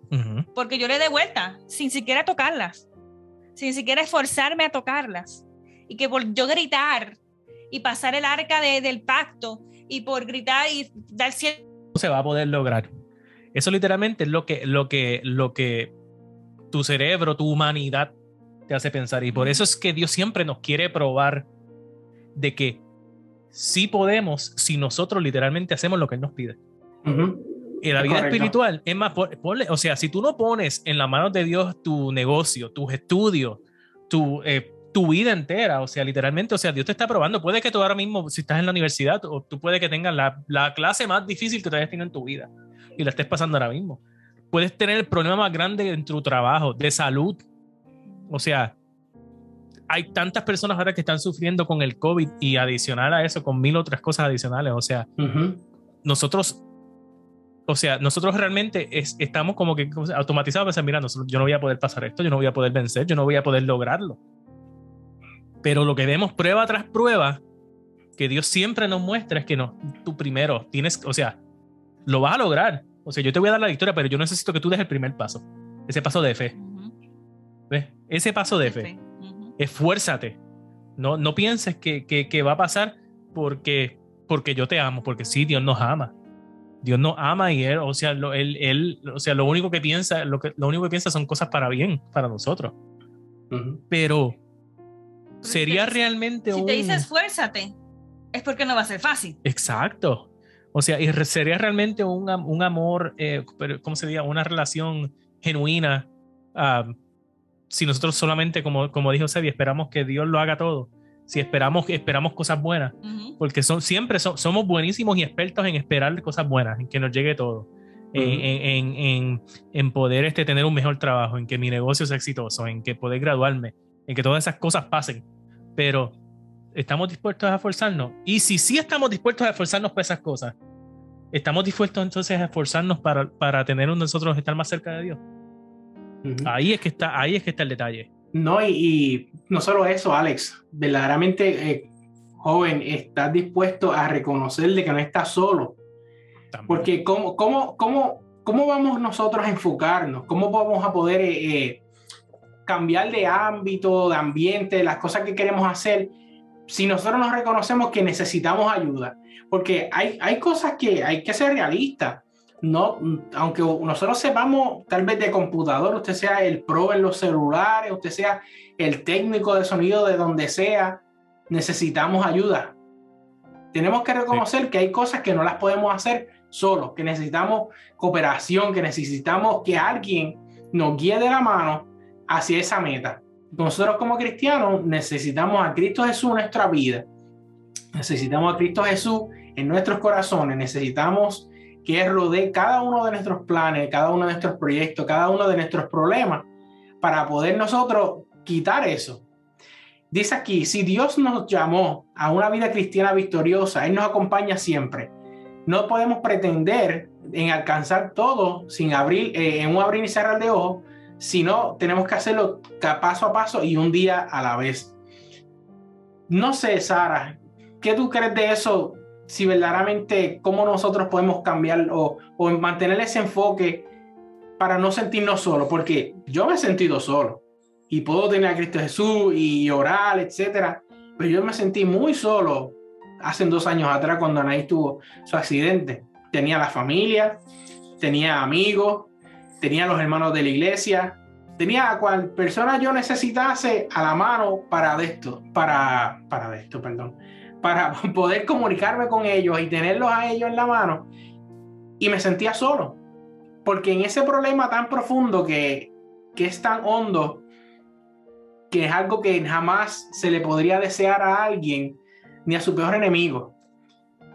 porque yo le dé vuelta, sin siquiera tocarlas, sin siquiera esforzarme a tocarlas, y que por yo gritar y pasar el arca de, del pacto y por gritar y dar cierto... Se va a poder lograr. Eso literalmente es lo que, lo que, lo que tu cerebro, tu humanidad te hace pensar. Y por eso es que Dios siempre nos quiere probar de que sí podemos si nosotros literalmente hacemos lo que Él nos pide. En la vida espiritual es más, o sea, si tú no pones en las manos de Dios tu negocio, tus estudios, tu eh, tu vida entera, o sea, literalmente, o sea, Dios te está probando. Puede que tú ahora mismo, si estás en la universidad, o tú puede que tengas la, la clase más difícil que te hayas tenido en tu vida y la estés pasando ahora mismo. Puedes tener el problema más grande en tu trabajo, de salud. O sea, hay tantas personas ahora que están sufriendo con el COVID y adicional a eso, con mil otras cosas adicionales. O sea, nosotros, o sea, nosotros realmente estamos como que automatizados, pensando, mira, yo no voy a poder pasar esto, yo no voy a poder vencer, yo no voy a poder lograrlo. Pero lo que vemos prueba tras prueba, que Dios siempre nos muestra es que no, tú primero tienes, o sea, lo vas a lograr. O sea, yo te voy a dar la victoria, pero yo necesito que tú des el primer paso. Ese paso de fe. ¿Ves? Ese paso de fe. Esfuérzate. No, no pienses que, que, va a pasar porque, porque yo te amo, porque sí, Dios nos ama. Dios nos ama y él, o sea, lo, él, él, o sea, lo único que piensa, lo, que, lo único que piensa son cosas para bien, para nosotros. Pero sería realmente un... Si te dice esfuérzate, es porque no va a ser fácil. Exacto. O sea, y sería realmente un, un amor, eh, ¿cómo se diría? Una relación genuina. Ah, si nosotros solamente, como, como dijo Sebi, esperamos que Dios lo haga todo. Si esperamos, esperamos cosas buenas. Porque son, siempre somos buenísimos y expertos en esperar cosas buenas, en que nos llegue todo. en, en, en, poder este, tener un mejor trabajo, en que mi negocio sea exitoso, en que poder graduarme, en que todas esas cosas pasen, pero ¿estamos dispuestos a esforzarnos? Y si sí estamos dispuestos a esforzarnos por esas cosas, ¿estamos dispuestos entonces a esforzarnos para, para tener nosotros estar más cerca de Dios? Ahí es que está, ahí es que está el detalle. No, y, no solo eso, Alex, verdaderamente, eh, joven, estás dispuesto a reconocer de que no estás solo. Porque ¿cómo, cómo, cómo, ¿cómo vamos nosotros a enfocarnos? ¿Cómo vamos a poder eh, eh, cambiar de ámbito, de ambiente, las cosas que queremos hacer, si nosotros nos reconocemos que necesitamos ayuda. Porque hay, hay cosas que hay que ser realistas. No, aunque nosotros sepamos tal vez de computador, usted sea el pro en los celulares, usted sea el técnico de sonido de donde sea, necesitamos ayuda. Tenemos que reconocer que hay cosas que no las podemos hacer solos, que necesitamos cooperación, que necesitamos que alguien nos guíe de la mano hacia esa meta. Nosotros como cristianos necesitamos a Cristo Jesús en nuestra vida. Necesitamos a Cristo Jesús en nuestros corazones. Necesitamos que rodee cada uno de nuestros planes, cada uno de nuestros proyectos, cada uno de nuestros problemas para poder nosotros quitar eso. Dice aquí, si Dios nos llamó a una vida cristiana victoriosa, Él nos acompaña siempre. No podemos pretender en alcanzar todo sin abrir, eh, en un abrir y cerrar de ojos, sino tenemos que hacerlo paso a paso y un día a la vez. No sé, Sara, ¿qué tú crees de eso? si verdaderamente cómo nosotros podemos cambiar o, mantener ese enfoque para no sentirnos solos, porque yo me he sentido solo y puedo tener a Cristo Jesús y orar, etcétera, pero yo me sentí muy solo hace dos años atrás cuando Anaís tuvo su accidente. Tenía la familia, tenía amigos, tenía los hermanos de la iglesia, tenía a cual persona yo necesitase a la mano para esto, para, para esto, perdón, para poder comunicarme con ellos y tenerlos a ellos en la mano. Y me sentía solo, porque en ese problema tan profundo que, que es tan hondo, que es algo que jamás se le podría desear a alguien, ni a su peor enemigo.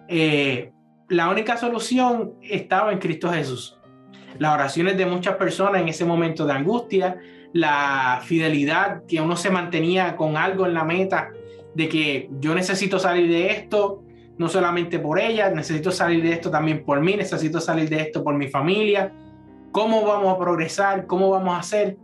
Eh, la única solución estaba en Cristo Jesús. Las oraciones de muchas personas en ese momento de angustia, la fidelidad que uno se mantenía con algo en la meta de que yo necesito salir de esto, no solamente por ella, necesito salir de esto también por mí, necesito salir de esto por mi familia. ¿Cómo vamos a progresar? ¿Cómo vamos a hacer?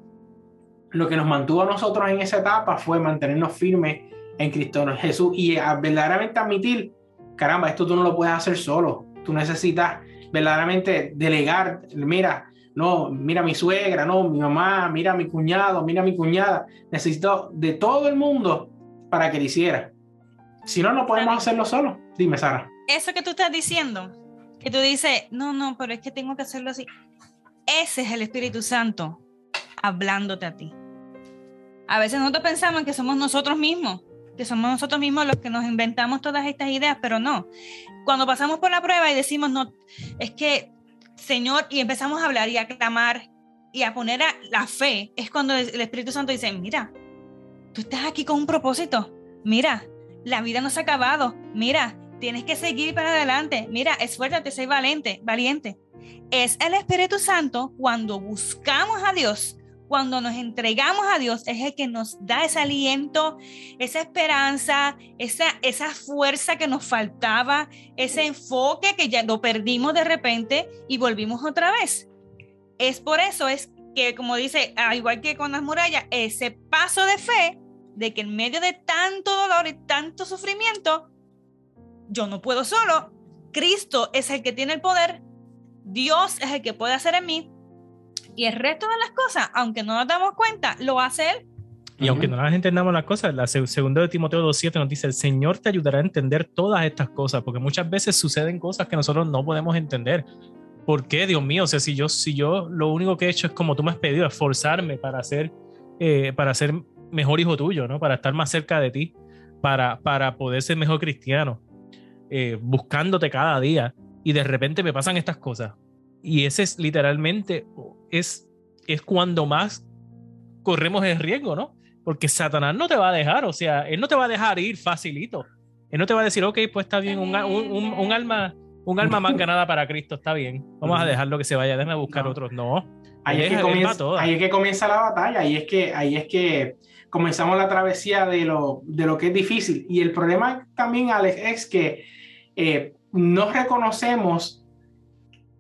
Lo que nos mantuvo a nosotros en esa etapa fue mantenernos firmes en Cristo Jesús y verdaderamente admitir, caramba, esto tú no lo puedes hacer solo. Tú necesitas verdaderamente delegar, mira, no, mira mi suegra, no, mi mamá, mira mi cuñado, mira mi cuñada. Necesito de todo el mundo para que lo hiciera. Si no, no podemos hacerlo solo. Dime, Sara. Eso que tú estás diciendo, que tú dices, no, no, pero es que tengo que hacerlo así. Ese es el Espíritu Santo hablándote a ti. A veces nosotros pensamos que somos nosotros mismos, que somos nosotros mismos los que nos inventamos todas estas ideas, pero no. Cuando pasamos por la prueba y decimos, no, es que, Señor, y empezamos a hablar y a clamar y a poner a la fe, es cuando el Espíritu Santo dice, mira, tú estás aquí con un propósito, mira, la vida no se ha acabado, mira, tienes que seguir para adelante, mira, esfuérzate, sé valiente, valiente. Es el Espíritu Santo cuando buscamos a Dios cuando nos entregamos a Dios, es el que nos da ese aliento, esa esperanza, esa, esa fuerza que nos faltaba, ese enfoque que ya lo perdimos de repente y volvimos otra vez. Es por eso, es que como dice, al igual que con las murallas, ese paso de fe de que en medio de tanto dolor y tanto sufrimiento, yo no puedo solo, Cristo es el que tiene el poder, Dios es el que puede hacer en mí, y el resto de las cosas, aunque no nos damos cuenta, lo hace Él. Y aunque no las entendamos las cosas, la segunda de Timoteo 2.7 nos dice, el Señor te ayudará a entender todas estas cosas, porque muchas veces suceden cosas que nosotros no podemos entender. ¿Por qué, Dios mío? O sea, si yo, si yo lo único que he hecho es como tú me has pedido, esforzarme para ser, eh, para ser mejor hijo tuyo, ¿no? Para estar más cerca de ti, para, para poder ser mejor cristiano, eh, buscándote cada día, y de repente me pasan estas cosas. Y ese es literalmente, es, es cuando más corremos el riesgo, ¿no? Porque Satanás no te va a dejar, o sea, él no te va a dejar ir facilito. Él no te va a decir, ok, pues está bien, un, un, alma un alma más ganada para Cristo, está bien. Vamos a dejarlo que se vaya, déjame buscar otros. No. Ahí es, que comienza, ahí es que comienza la batalla, ahí es que, ahí es que comenzamos la travesía de lo, de lo que es difícil. Y el problema también, Alex, es que eh, no reconocemos,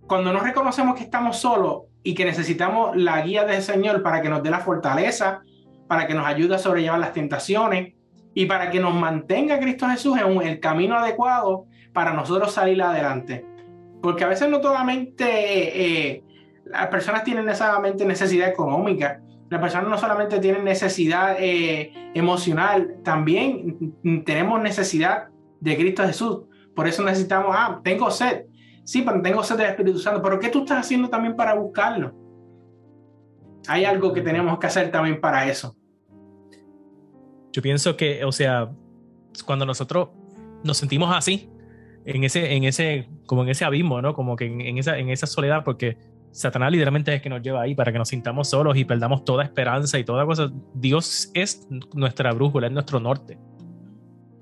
cuando no reconocemos que estamos solos, y que necesitamos la guía del Señor para que nos dé la fortaleza, para que nos ayude a sobrellevar las tentaciones y para que nos mantenga Cristo Jesús en el camino adecuado para nosotros salir adelante. Porque a veces no solamente eh, las personas tienen necesariamente necesidad económica, las personas no solamente tienen necesidad eh, emocional, también tenemos necesidad de Cristo Jesús. Por eso necesitamos, ah, tengo sed, Sí, pero tengo sed del Espíritu Santo. Pero ¿qué tú estás haciendo también para buscarlo? Hay algo que tenemos que hacer también para eso. Yo pienso que, o sea, cuando nosotros nos sentimos así, en ese, en ese, como en ese abismo, ¿no? Como que en, esa, en esa soledad, porque Satanás literalmente es que nos lleva ahí para que nos sintamos solos y perdamos toda esperanza y toda cosa. Dios es nuestra brújula, es nuestro norte.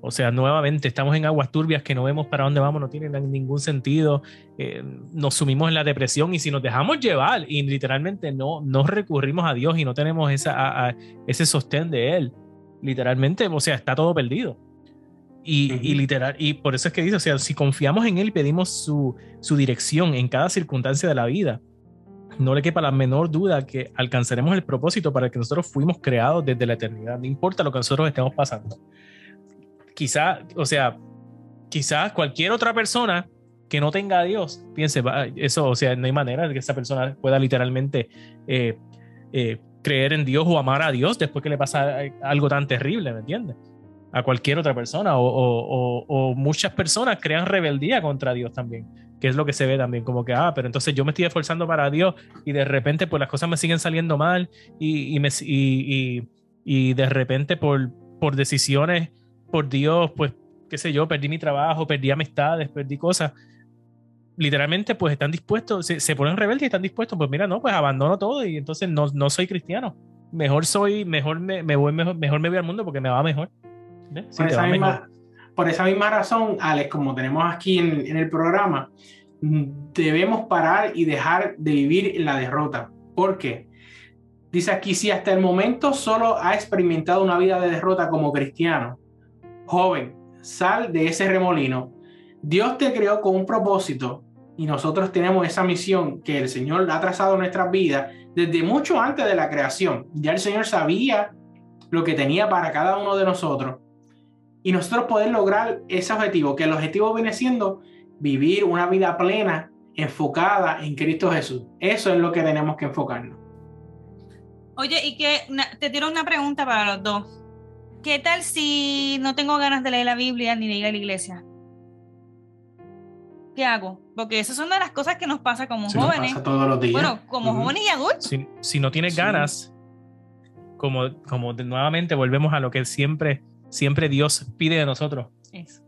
O sea, nuevamente estamos en aguas turbias que no vemos para dónde vamos, no tiene ningún sentido. Eh, nos sumimos en la depresión y si nos dejamos llevar y literalmente no, no recurrimos a Dios y no tenemos esa, ese sostén de Él, literalmente, o sea, está todo perdido. Y, y, literal, y por eso es que dice, o sea, si confiamos en Él y pedimos su, su dirección en cada circunstancia de la vida, no le quepa la menor duda que alcanzaremos el propósito para el que nosotros fuimos creados desde la eternidad, no importa lo que nosotros estemos pasando quizá, o sea, quizás cualquier otra persona que no tenga a Dios piense, eso, o sea, no hay manera de que esa persona pueda literalmente eh, eh, creer en Dios o amar a Dios después que le pasa algo tan terrible, ¿me entiendes? A cualquier otra persona o, muchas personas crean rebeldía contra Dios también, que es lo que se ve también, como que, ah, pero entonces yo me estoy esforzando para Dios y de repente pues las cosas me siguen saliendo mal y, y, me, y, y de repente por, por decisiones, por Dios, pues qué sé yo, perdí mi trabajo, perdí amistades, perdí cosas. Literalmente, pues están dispuestos, se, ponen rebeldes y están dispuestos, pues mira, no, pues abandono todo y entonces no, no soy cristiano. Mejor soy, mejor me, me voy, mejor, mejor, me voy al mundo porque me va mejor. por, esa misma, por, esa misma, razón, Alex, como tenemos aquí en, en el programa, debemos parar y dejar de vivir en la derrota. ¿Por qué? Dice aquí, si hasta el momento solo ha experimentado una vida de derrota como cristiano, joven, sal de ese remolino. Dios te creó con un propósito y nosotros tenemos esa misión que el Señor ha trazado en nuestras vidas desde mucho antes de la creación. Ya el Señor sabía lo que tenía para cada uno de nosotros y nosotros poder lograr ese objetivo, que el objetivo viene siendo vivir una vida plena, enfocada en Cristo Jesús. Eso es lo que tenemos que enfocarnos. Oye, y que te tiro una pregunta para los dos. ¿Qué tal si no tengo ganas de leer la Biblia ni de ir a la iglesia? ¿Qué hago? Porque esas son una de las cosas que nos pasa como jóvenes. pasa todos los días. Bueno, como jóvenes y adultos. Si, no tienes ganas, como, como nuevamente volvemos a lo que siempre, siempre Dios pide de nosotros. Es,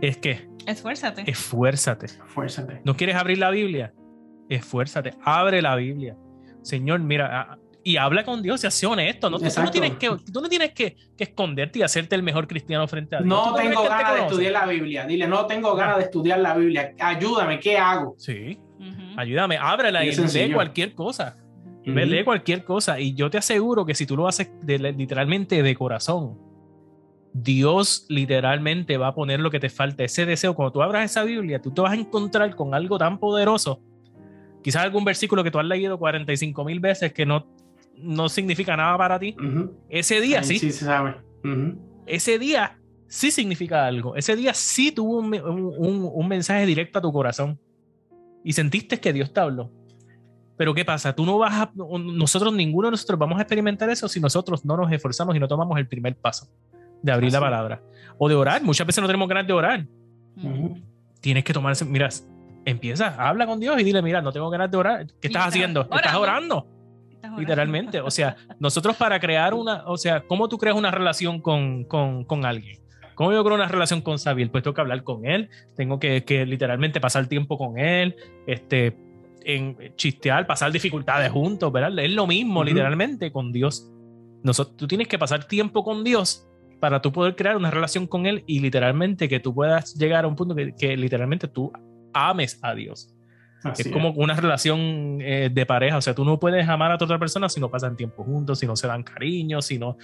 es que. Esfuérzate. Esfuérzate. Esfuérzate. ¿No quieres abrir la Biblia? Esfuérzate. Abre la Biblia. Señor, mira, y habla con Dios y sea honesto. ¿no? Tú, no tienes, que, tú no tienes que, esconderte y hacerte el mejor cristiano frente a Dios. No tengo ganas de estudiar la Biblia. Dile, no tengo ganas de estudiar la Biblia. Ayúdame, ¿qué hago? Sí, ayúdame, ábrela y, lee cualquier cosa. Lee cualquier cosa. Y yo te aseguro que si tú lo haces literalmente de corazón, Dios literalmente va a poner lo que te falta, ese deseo. Cuando tú abras esa Biblia, tú te vas a encontrar con algo tan poderoso. Quizás algún versículo que tú has leído 45 mil veces que no no significa nada para ti, ese día sí. Sí, se sabe. Ese día sí significa algo. Ese día sí tuvo un, mensaje directo a tu corazón. Y sentiste que Dios te habló. Pero ¿qué pasa? Tú no vas a, nosotros, ninguno de nosotros vamos a experimentar eso si nosotros no nos esforzamos y no tomamos el primer paso de abrir la palabra. O de orar. Muchas veces no tenemos ganas de orar. Tienes que tomarse, mira, empieza, habla con Dios y dile, mira, no tengo ganas de orar. ¿Qué estás haciendo? ¿Estás orando? Literalmente. O sea, nosotros para crear una, o sea, ¿cómo tú creas una relación con, con, con alguien? ¿Cómo yo creo una relación con Xavier? Pues tengo que hablar con él, tengo que, que literalmente pasar tiempo con él, este, en chistear, pasar dificultades juntos, ¿verdad? Es lo mismo, literalmente, con Dios. Nosotros, tú tienes que pasar tiempo con Dios para tú poder crear una relación con Él y literalmente que tú puedas llegar a un punto que, que literalmente tú ames a Dios es como una relación eh, de pareja, o sea, tú no puedes amar a otra persona si no pasan tiempo juntos, si no se dan cariño, si no...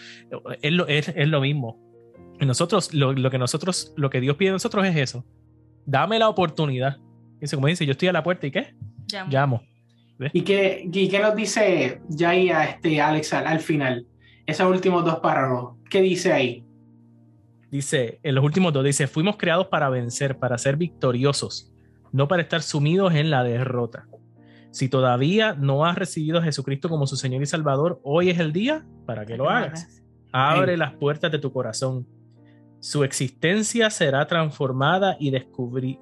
Es lo, es, es lo mismo. Y nosotros, lo, lo, que nosotros, lo que Dios pide de nosotros es eso. Dame la oportunidad. Dice, como dice, yo estoy a la puerta y ¿qué? Llamo. ¿Y, qué, ¿Y qué nos dice ya ahí a este Alex al, al final? Esos últimos dos párrafos. ¿Qué dice ahí? Dice, en los últimos dos, dice, fuimos creados para vencer, para ser victoriosos no para estar sumidos en la derrota. Si todavía no has recibido a Jesucristo como su Señor y Salvador, hoy es el día para que lo hagas. Abre las puertas de tu corazón. Su existencia será transformada y,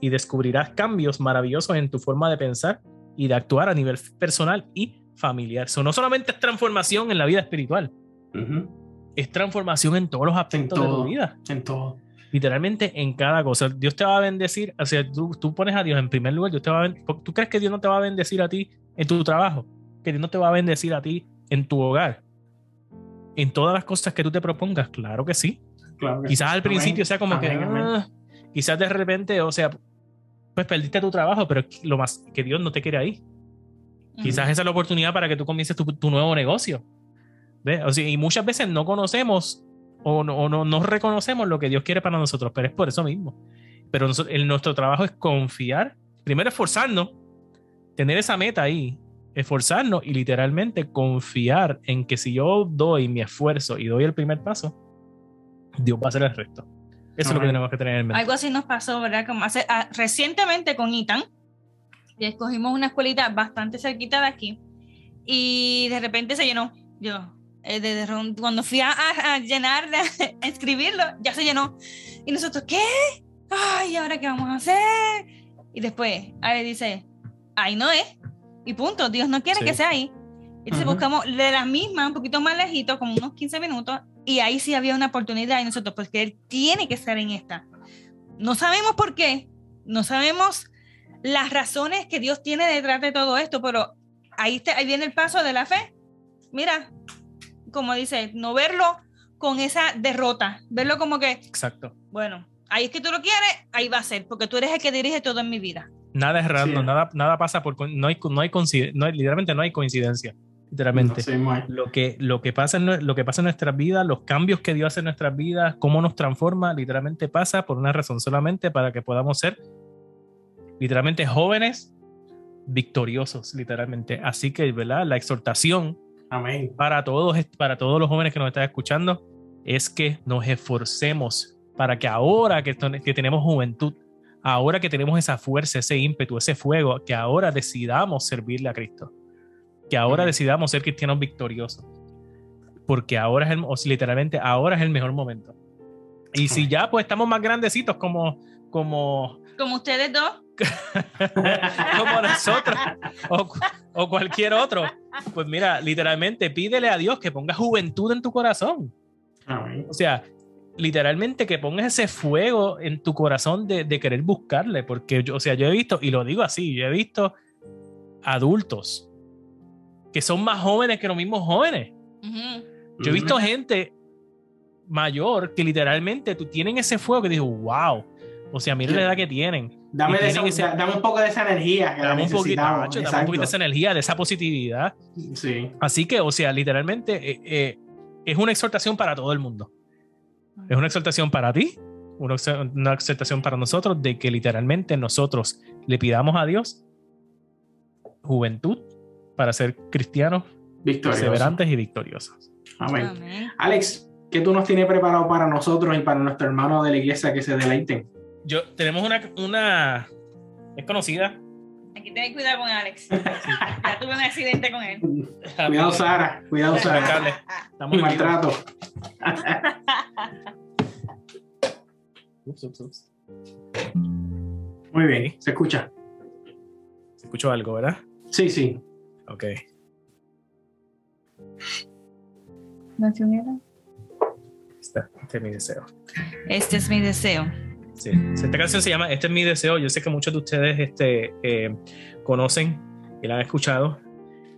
y descubrirás cambios maravillosos en tu forma de pensar y de actuar a nivel personal y familiar. Eso no solamente es transformación en la vida espiritual, es transformación en todos los aspectos de tu vida. En todo literalmente en cada cosa. Dios te va a bendecir, o sea, tú, tú pones a Dios en primer lugar, Dios te va a ¿tú crees que Dios no te va a bendecir a ti en tu trabajo? Que Dios no te va a bendecir a ti en tu hogar. En todas las cosas que tú te propongas, claro que sí. quizás al principio sea como que, ah, quizás de repente, o sea, pues perdiste tu trabajo, pero lo más que Dios no te quiere ahí. Quizás esa es la oportunidad para que tú comiences tu, tu nuevo negocio. ¿Ves? O sea, y muchas veces no conocemos o no, no, reconocemos lo que Dios quiere para nosotros, pero es por eso mismo. Pero el, nuestro trabajo es confiar, primero esforzarnos, tener esa meta ahí, esforzarnos y literalmente confiar en que si yo doy mi esfuerzo y doy el primer paso, Dios va a hacer el resto. Eso es lo que tenemos que tener en mente. Algo así nos pasó, ¿verdad? Como hace, ah, recientemente con Itan, escogimos una escuelita bastante cerquita de aquí, y de repente se llenó. Yo, eh, cuando fui a, a, llenar, a escribirlo, ya se llenó. Y nosotros, ¿qué? Ay, ¿ahora qué vamos a hacer? Y después, Ale dice, ahí no es. Y punto, Dios no quiere que sea ahí. Entonces buscamos de la misma, un poquito más lejito, como unos 15 minutos, y ahí sí había una oportunidad y nosotros, porque él tiene que estar en esta. No sabemos por qué, no sabemos las razones que Dios tiene detrás de todo esto, pero ahí, ahí viene el paso de la fe. Mira, como dice, no verlo con esa derrota, verlo como que... Exacto. Bueno, ahí es que tú lo quieres, ahí va a ser, porque tú eres el que dirige todo en mi vida. Nada es random, nada, nada pasa por... No hay, no hay, no hay, literalmente no hay coincidencia literalmente. lo, que, lo, que pasa en, lo que pasa en nuestras vidas, los cambios que Dios hace en nuestras vidas, cómo nos transforma, literalmente pasa por una razón solamente para que podamos ser literalmente jóvenes victoriosos, literalmente. Así que, ¿verdad? La exhortación Amén. para todos, para todos los jóvenes que nos están escuchando es que nos esforcemos para que ahora que, que tenemos juventud, ahora que tenemos esa fuerza, ese ímpetu, ese fuego, que ahora decidamos servirle a Cristo que ahora decidamos ser cristianos victoriosos. Porque ahora es el, literalmente, ahora es el mejor momento. Y si ya pues estamos más grandecitos como... Como, como ustedes dos. como nosotros o, o, cualquier otro. Pues mira, literalmente pídele a Dios que ponga juventud en tu corazón. O sea, literalmente que pongas ese fuego en tu corazón de, de, querer buscarle. Porque yo, o sea, yo he visto, y lo digo así, yo he visto adultos que son más jóvenes que los mismos jóvenes. Yo he visto gente mayor que literalmente tú tienen ese fuego que digo, wow. O sea, mira la edad que tienen. Dame, dame un poco de esa energía. dame, un poquito, dame un poquito de esa energía, de esa positividad. Sí. Así que, o sea, literalmente eh, eh, es una exhortación para todo el mundo. Es una exhortación para ti, una, una exhortación para nosotros de que literalmente nosotros le pidamos a Dios juventud, para ser cristianos perseverantes y victoriosos. Amén. Alex, ¿qué tú nos tienes preparado para nosotros y para nuestro hermano de la iglesia que se deleiten? Yo, tenemos una, una es conocida. Aquí tenés cuidado con Alex. ya tuve un accidente con él. cuidado, Sara. Cuidado, Sara. Estamos maltrato. Muy bien, se escucha. Se escuchó algo, ¿verdad? Sí, sí. Ok. ¿Nacionera? Este, este es mi deseo. Este es mi deseo. Sí. Esta canción se llama Este es mi deseo. Yo sé que muchos de ustedes este, eh, conocen y la han escuchado,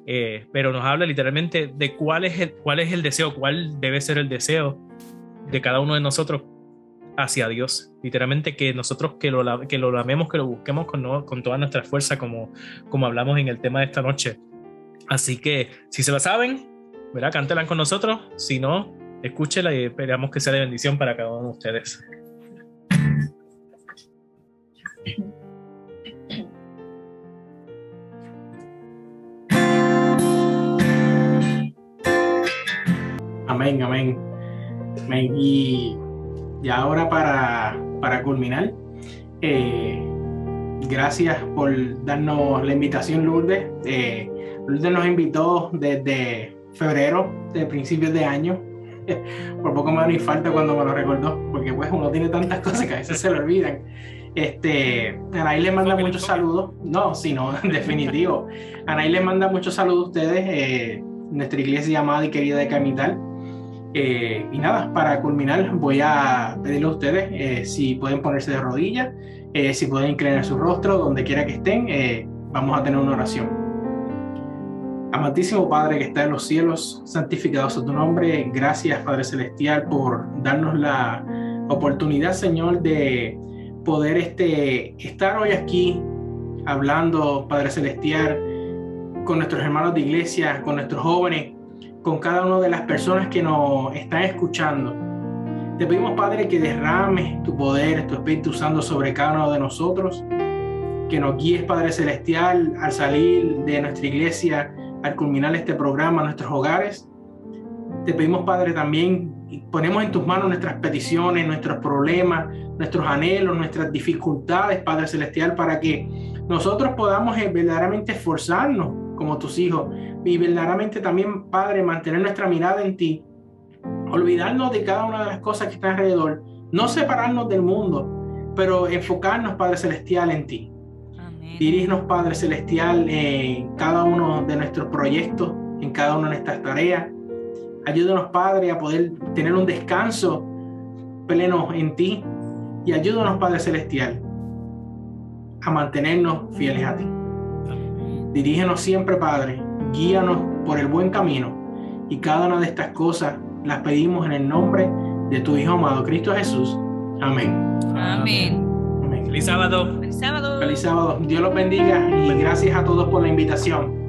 eh, pero nos habla literalmente de cuál es, el, cuál es el deseo, cuál debe ser el deseo de cada uno de nosotros hacia Dios. Literalmente que nosotros que lo, que lo amemos, que lo busquemos con, con toda nuestra fuerza, como, como hablamos en el tema de esta noche. Así que si se lo saben, ¿verdad? Cántelan con nosotros. Si no, escúchela y esperamos que sea de bendición para cada uno de ustedes. Amén, amén. amén. Y, y ahora para, para culminar, eh, gracias por darnos la invitación, Lourdes. Eh, Lourdes nos invitó desde febrero, de principios de año. Por poco me da falta cuando me lo recordó, porque pues uno tiene tantas cosas que a veces se le olvidan. Este, Anaí le manda muchos saludos. No, sino en definitivo. Anaí le manda muchos saludos a ustedes, eh, nuestra iglesia amada y querida de Camital. Eh, y nada, para culminar, voy a pedirle a ustedes eh, si pueden ponerse de rodillas, si pueden inclinar su rostro, donde quiera que estén, vamos a tener una oración. Amantísimo Padre que está en los cielos, santificado sea tu nombre. Gracias, Padre Celestial, por darnos la oportunidad, Señor, de poder este, estar hoy aquí hablando, Padre Celestial, con nuestros hermanos de iglesia, con nuestros jóvenes, con cada una de las personas que nos están escuchando. Te pedimos, Padre, que derrames tu poder, tu Espíritu Santo sobre cada uno de nosotros, que nos guíes, Padre Celestial, al salir de nuestra iglesia al culminar este programa nuestros hogares. Te pedimos, Padre, también ponemos en tus manos nuestras peticiones, nuestros problemas, nuestros anhelos, nuestras dificultades, Padre Celestial, para que nosotros podamos eh, verdaderamente esforzarnos como tus hijos y verdaderamente también, Padre, mantener nuestra mirada en ti, olvidarnos de cada una de las cosas que están alrededor, no separarnos del mundo, pero enfocarnos, Padre Celestial, en ti. Dirígenos, Padre Celestial, en cada uno de nuestros proyectos, en cada una de nuestras tareas. Ayúdanos, Padre, a poder tener un descanso pleno en ti. Y ayúdanos, Padre Celestial, a mantenernos fieles a ti. Dirígenos siempre, Padre. Guíanos por el buen camino. Y cada una de estas cosas las pedimos en el nombre de tu Hijo amado, Cristo Jesús. Amén. Amén. Feliz sábado. Feliz sábado. Feliz sábado. Dios los bendiga y gracias a todos por la invitación.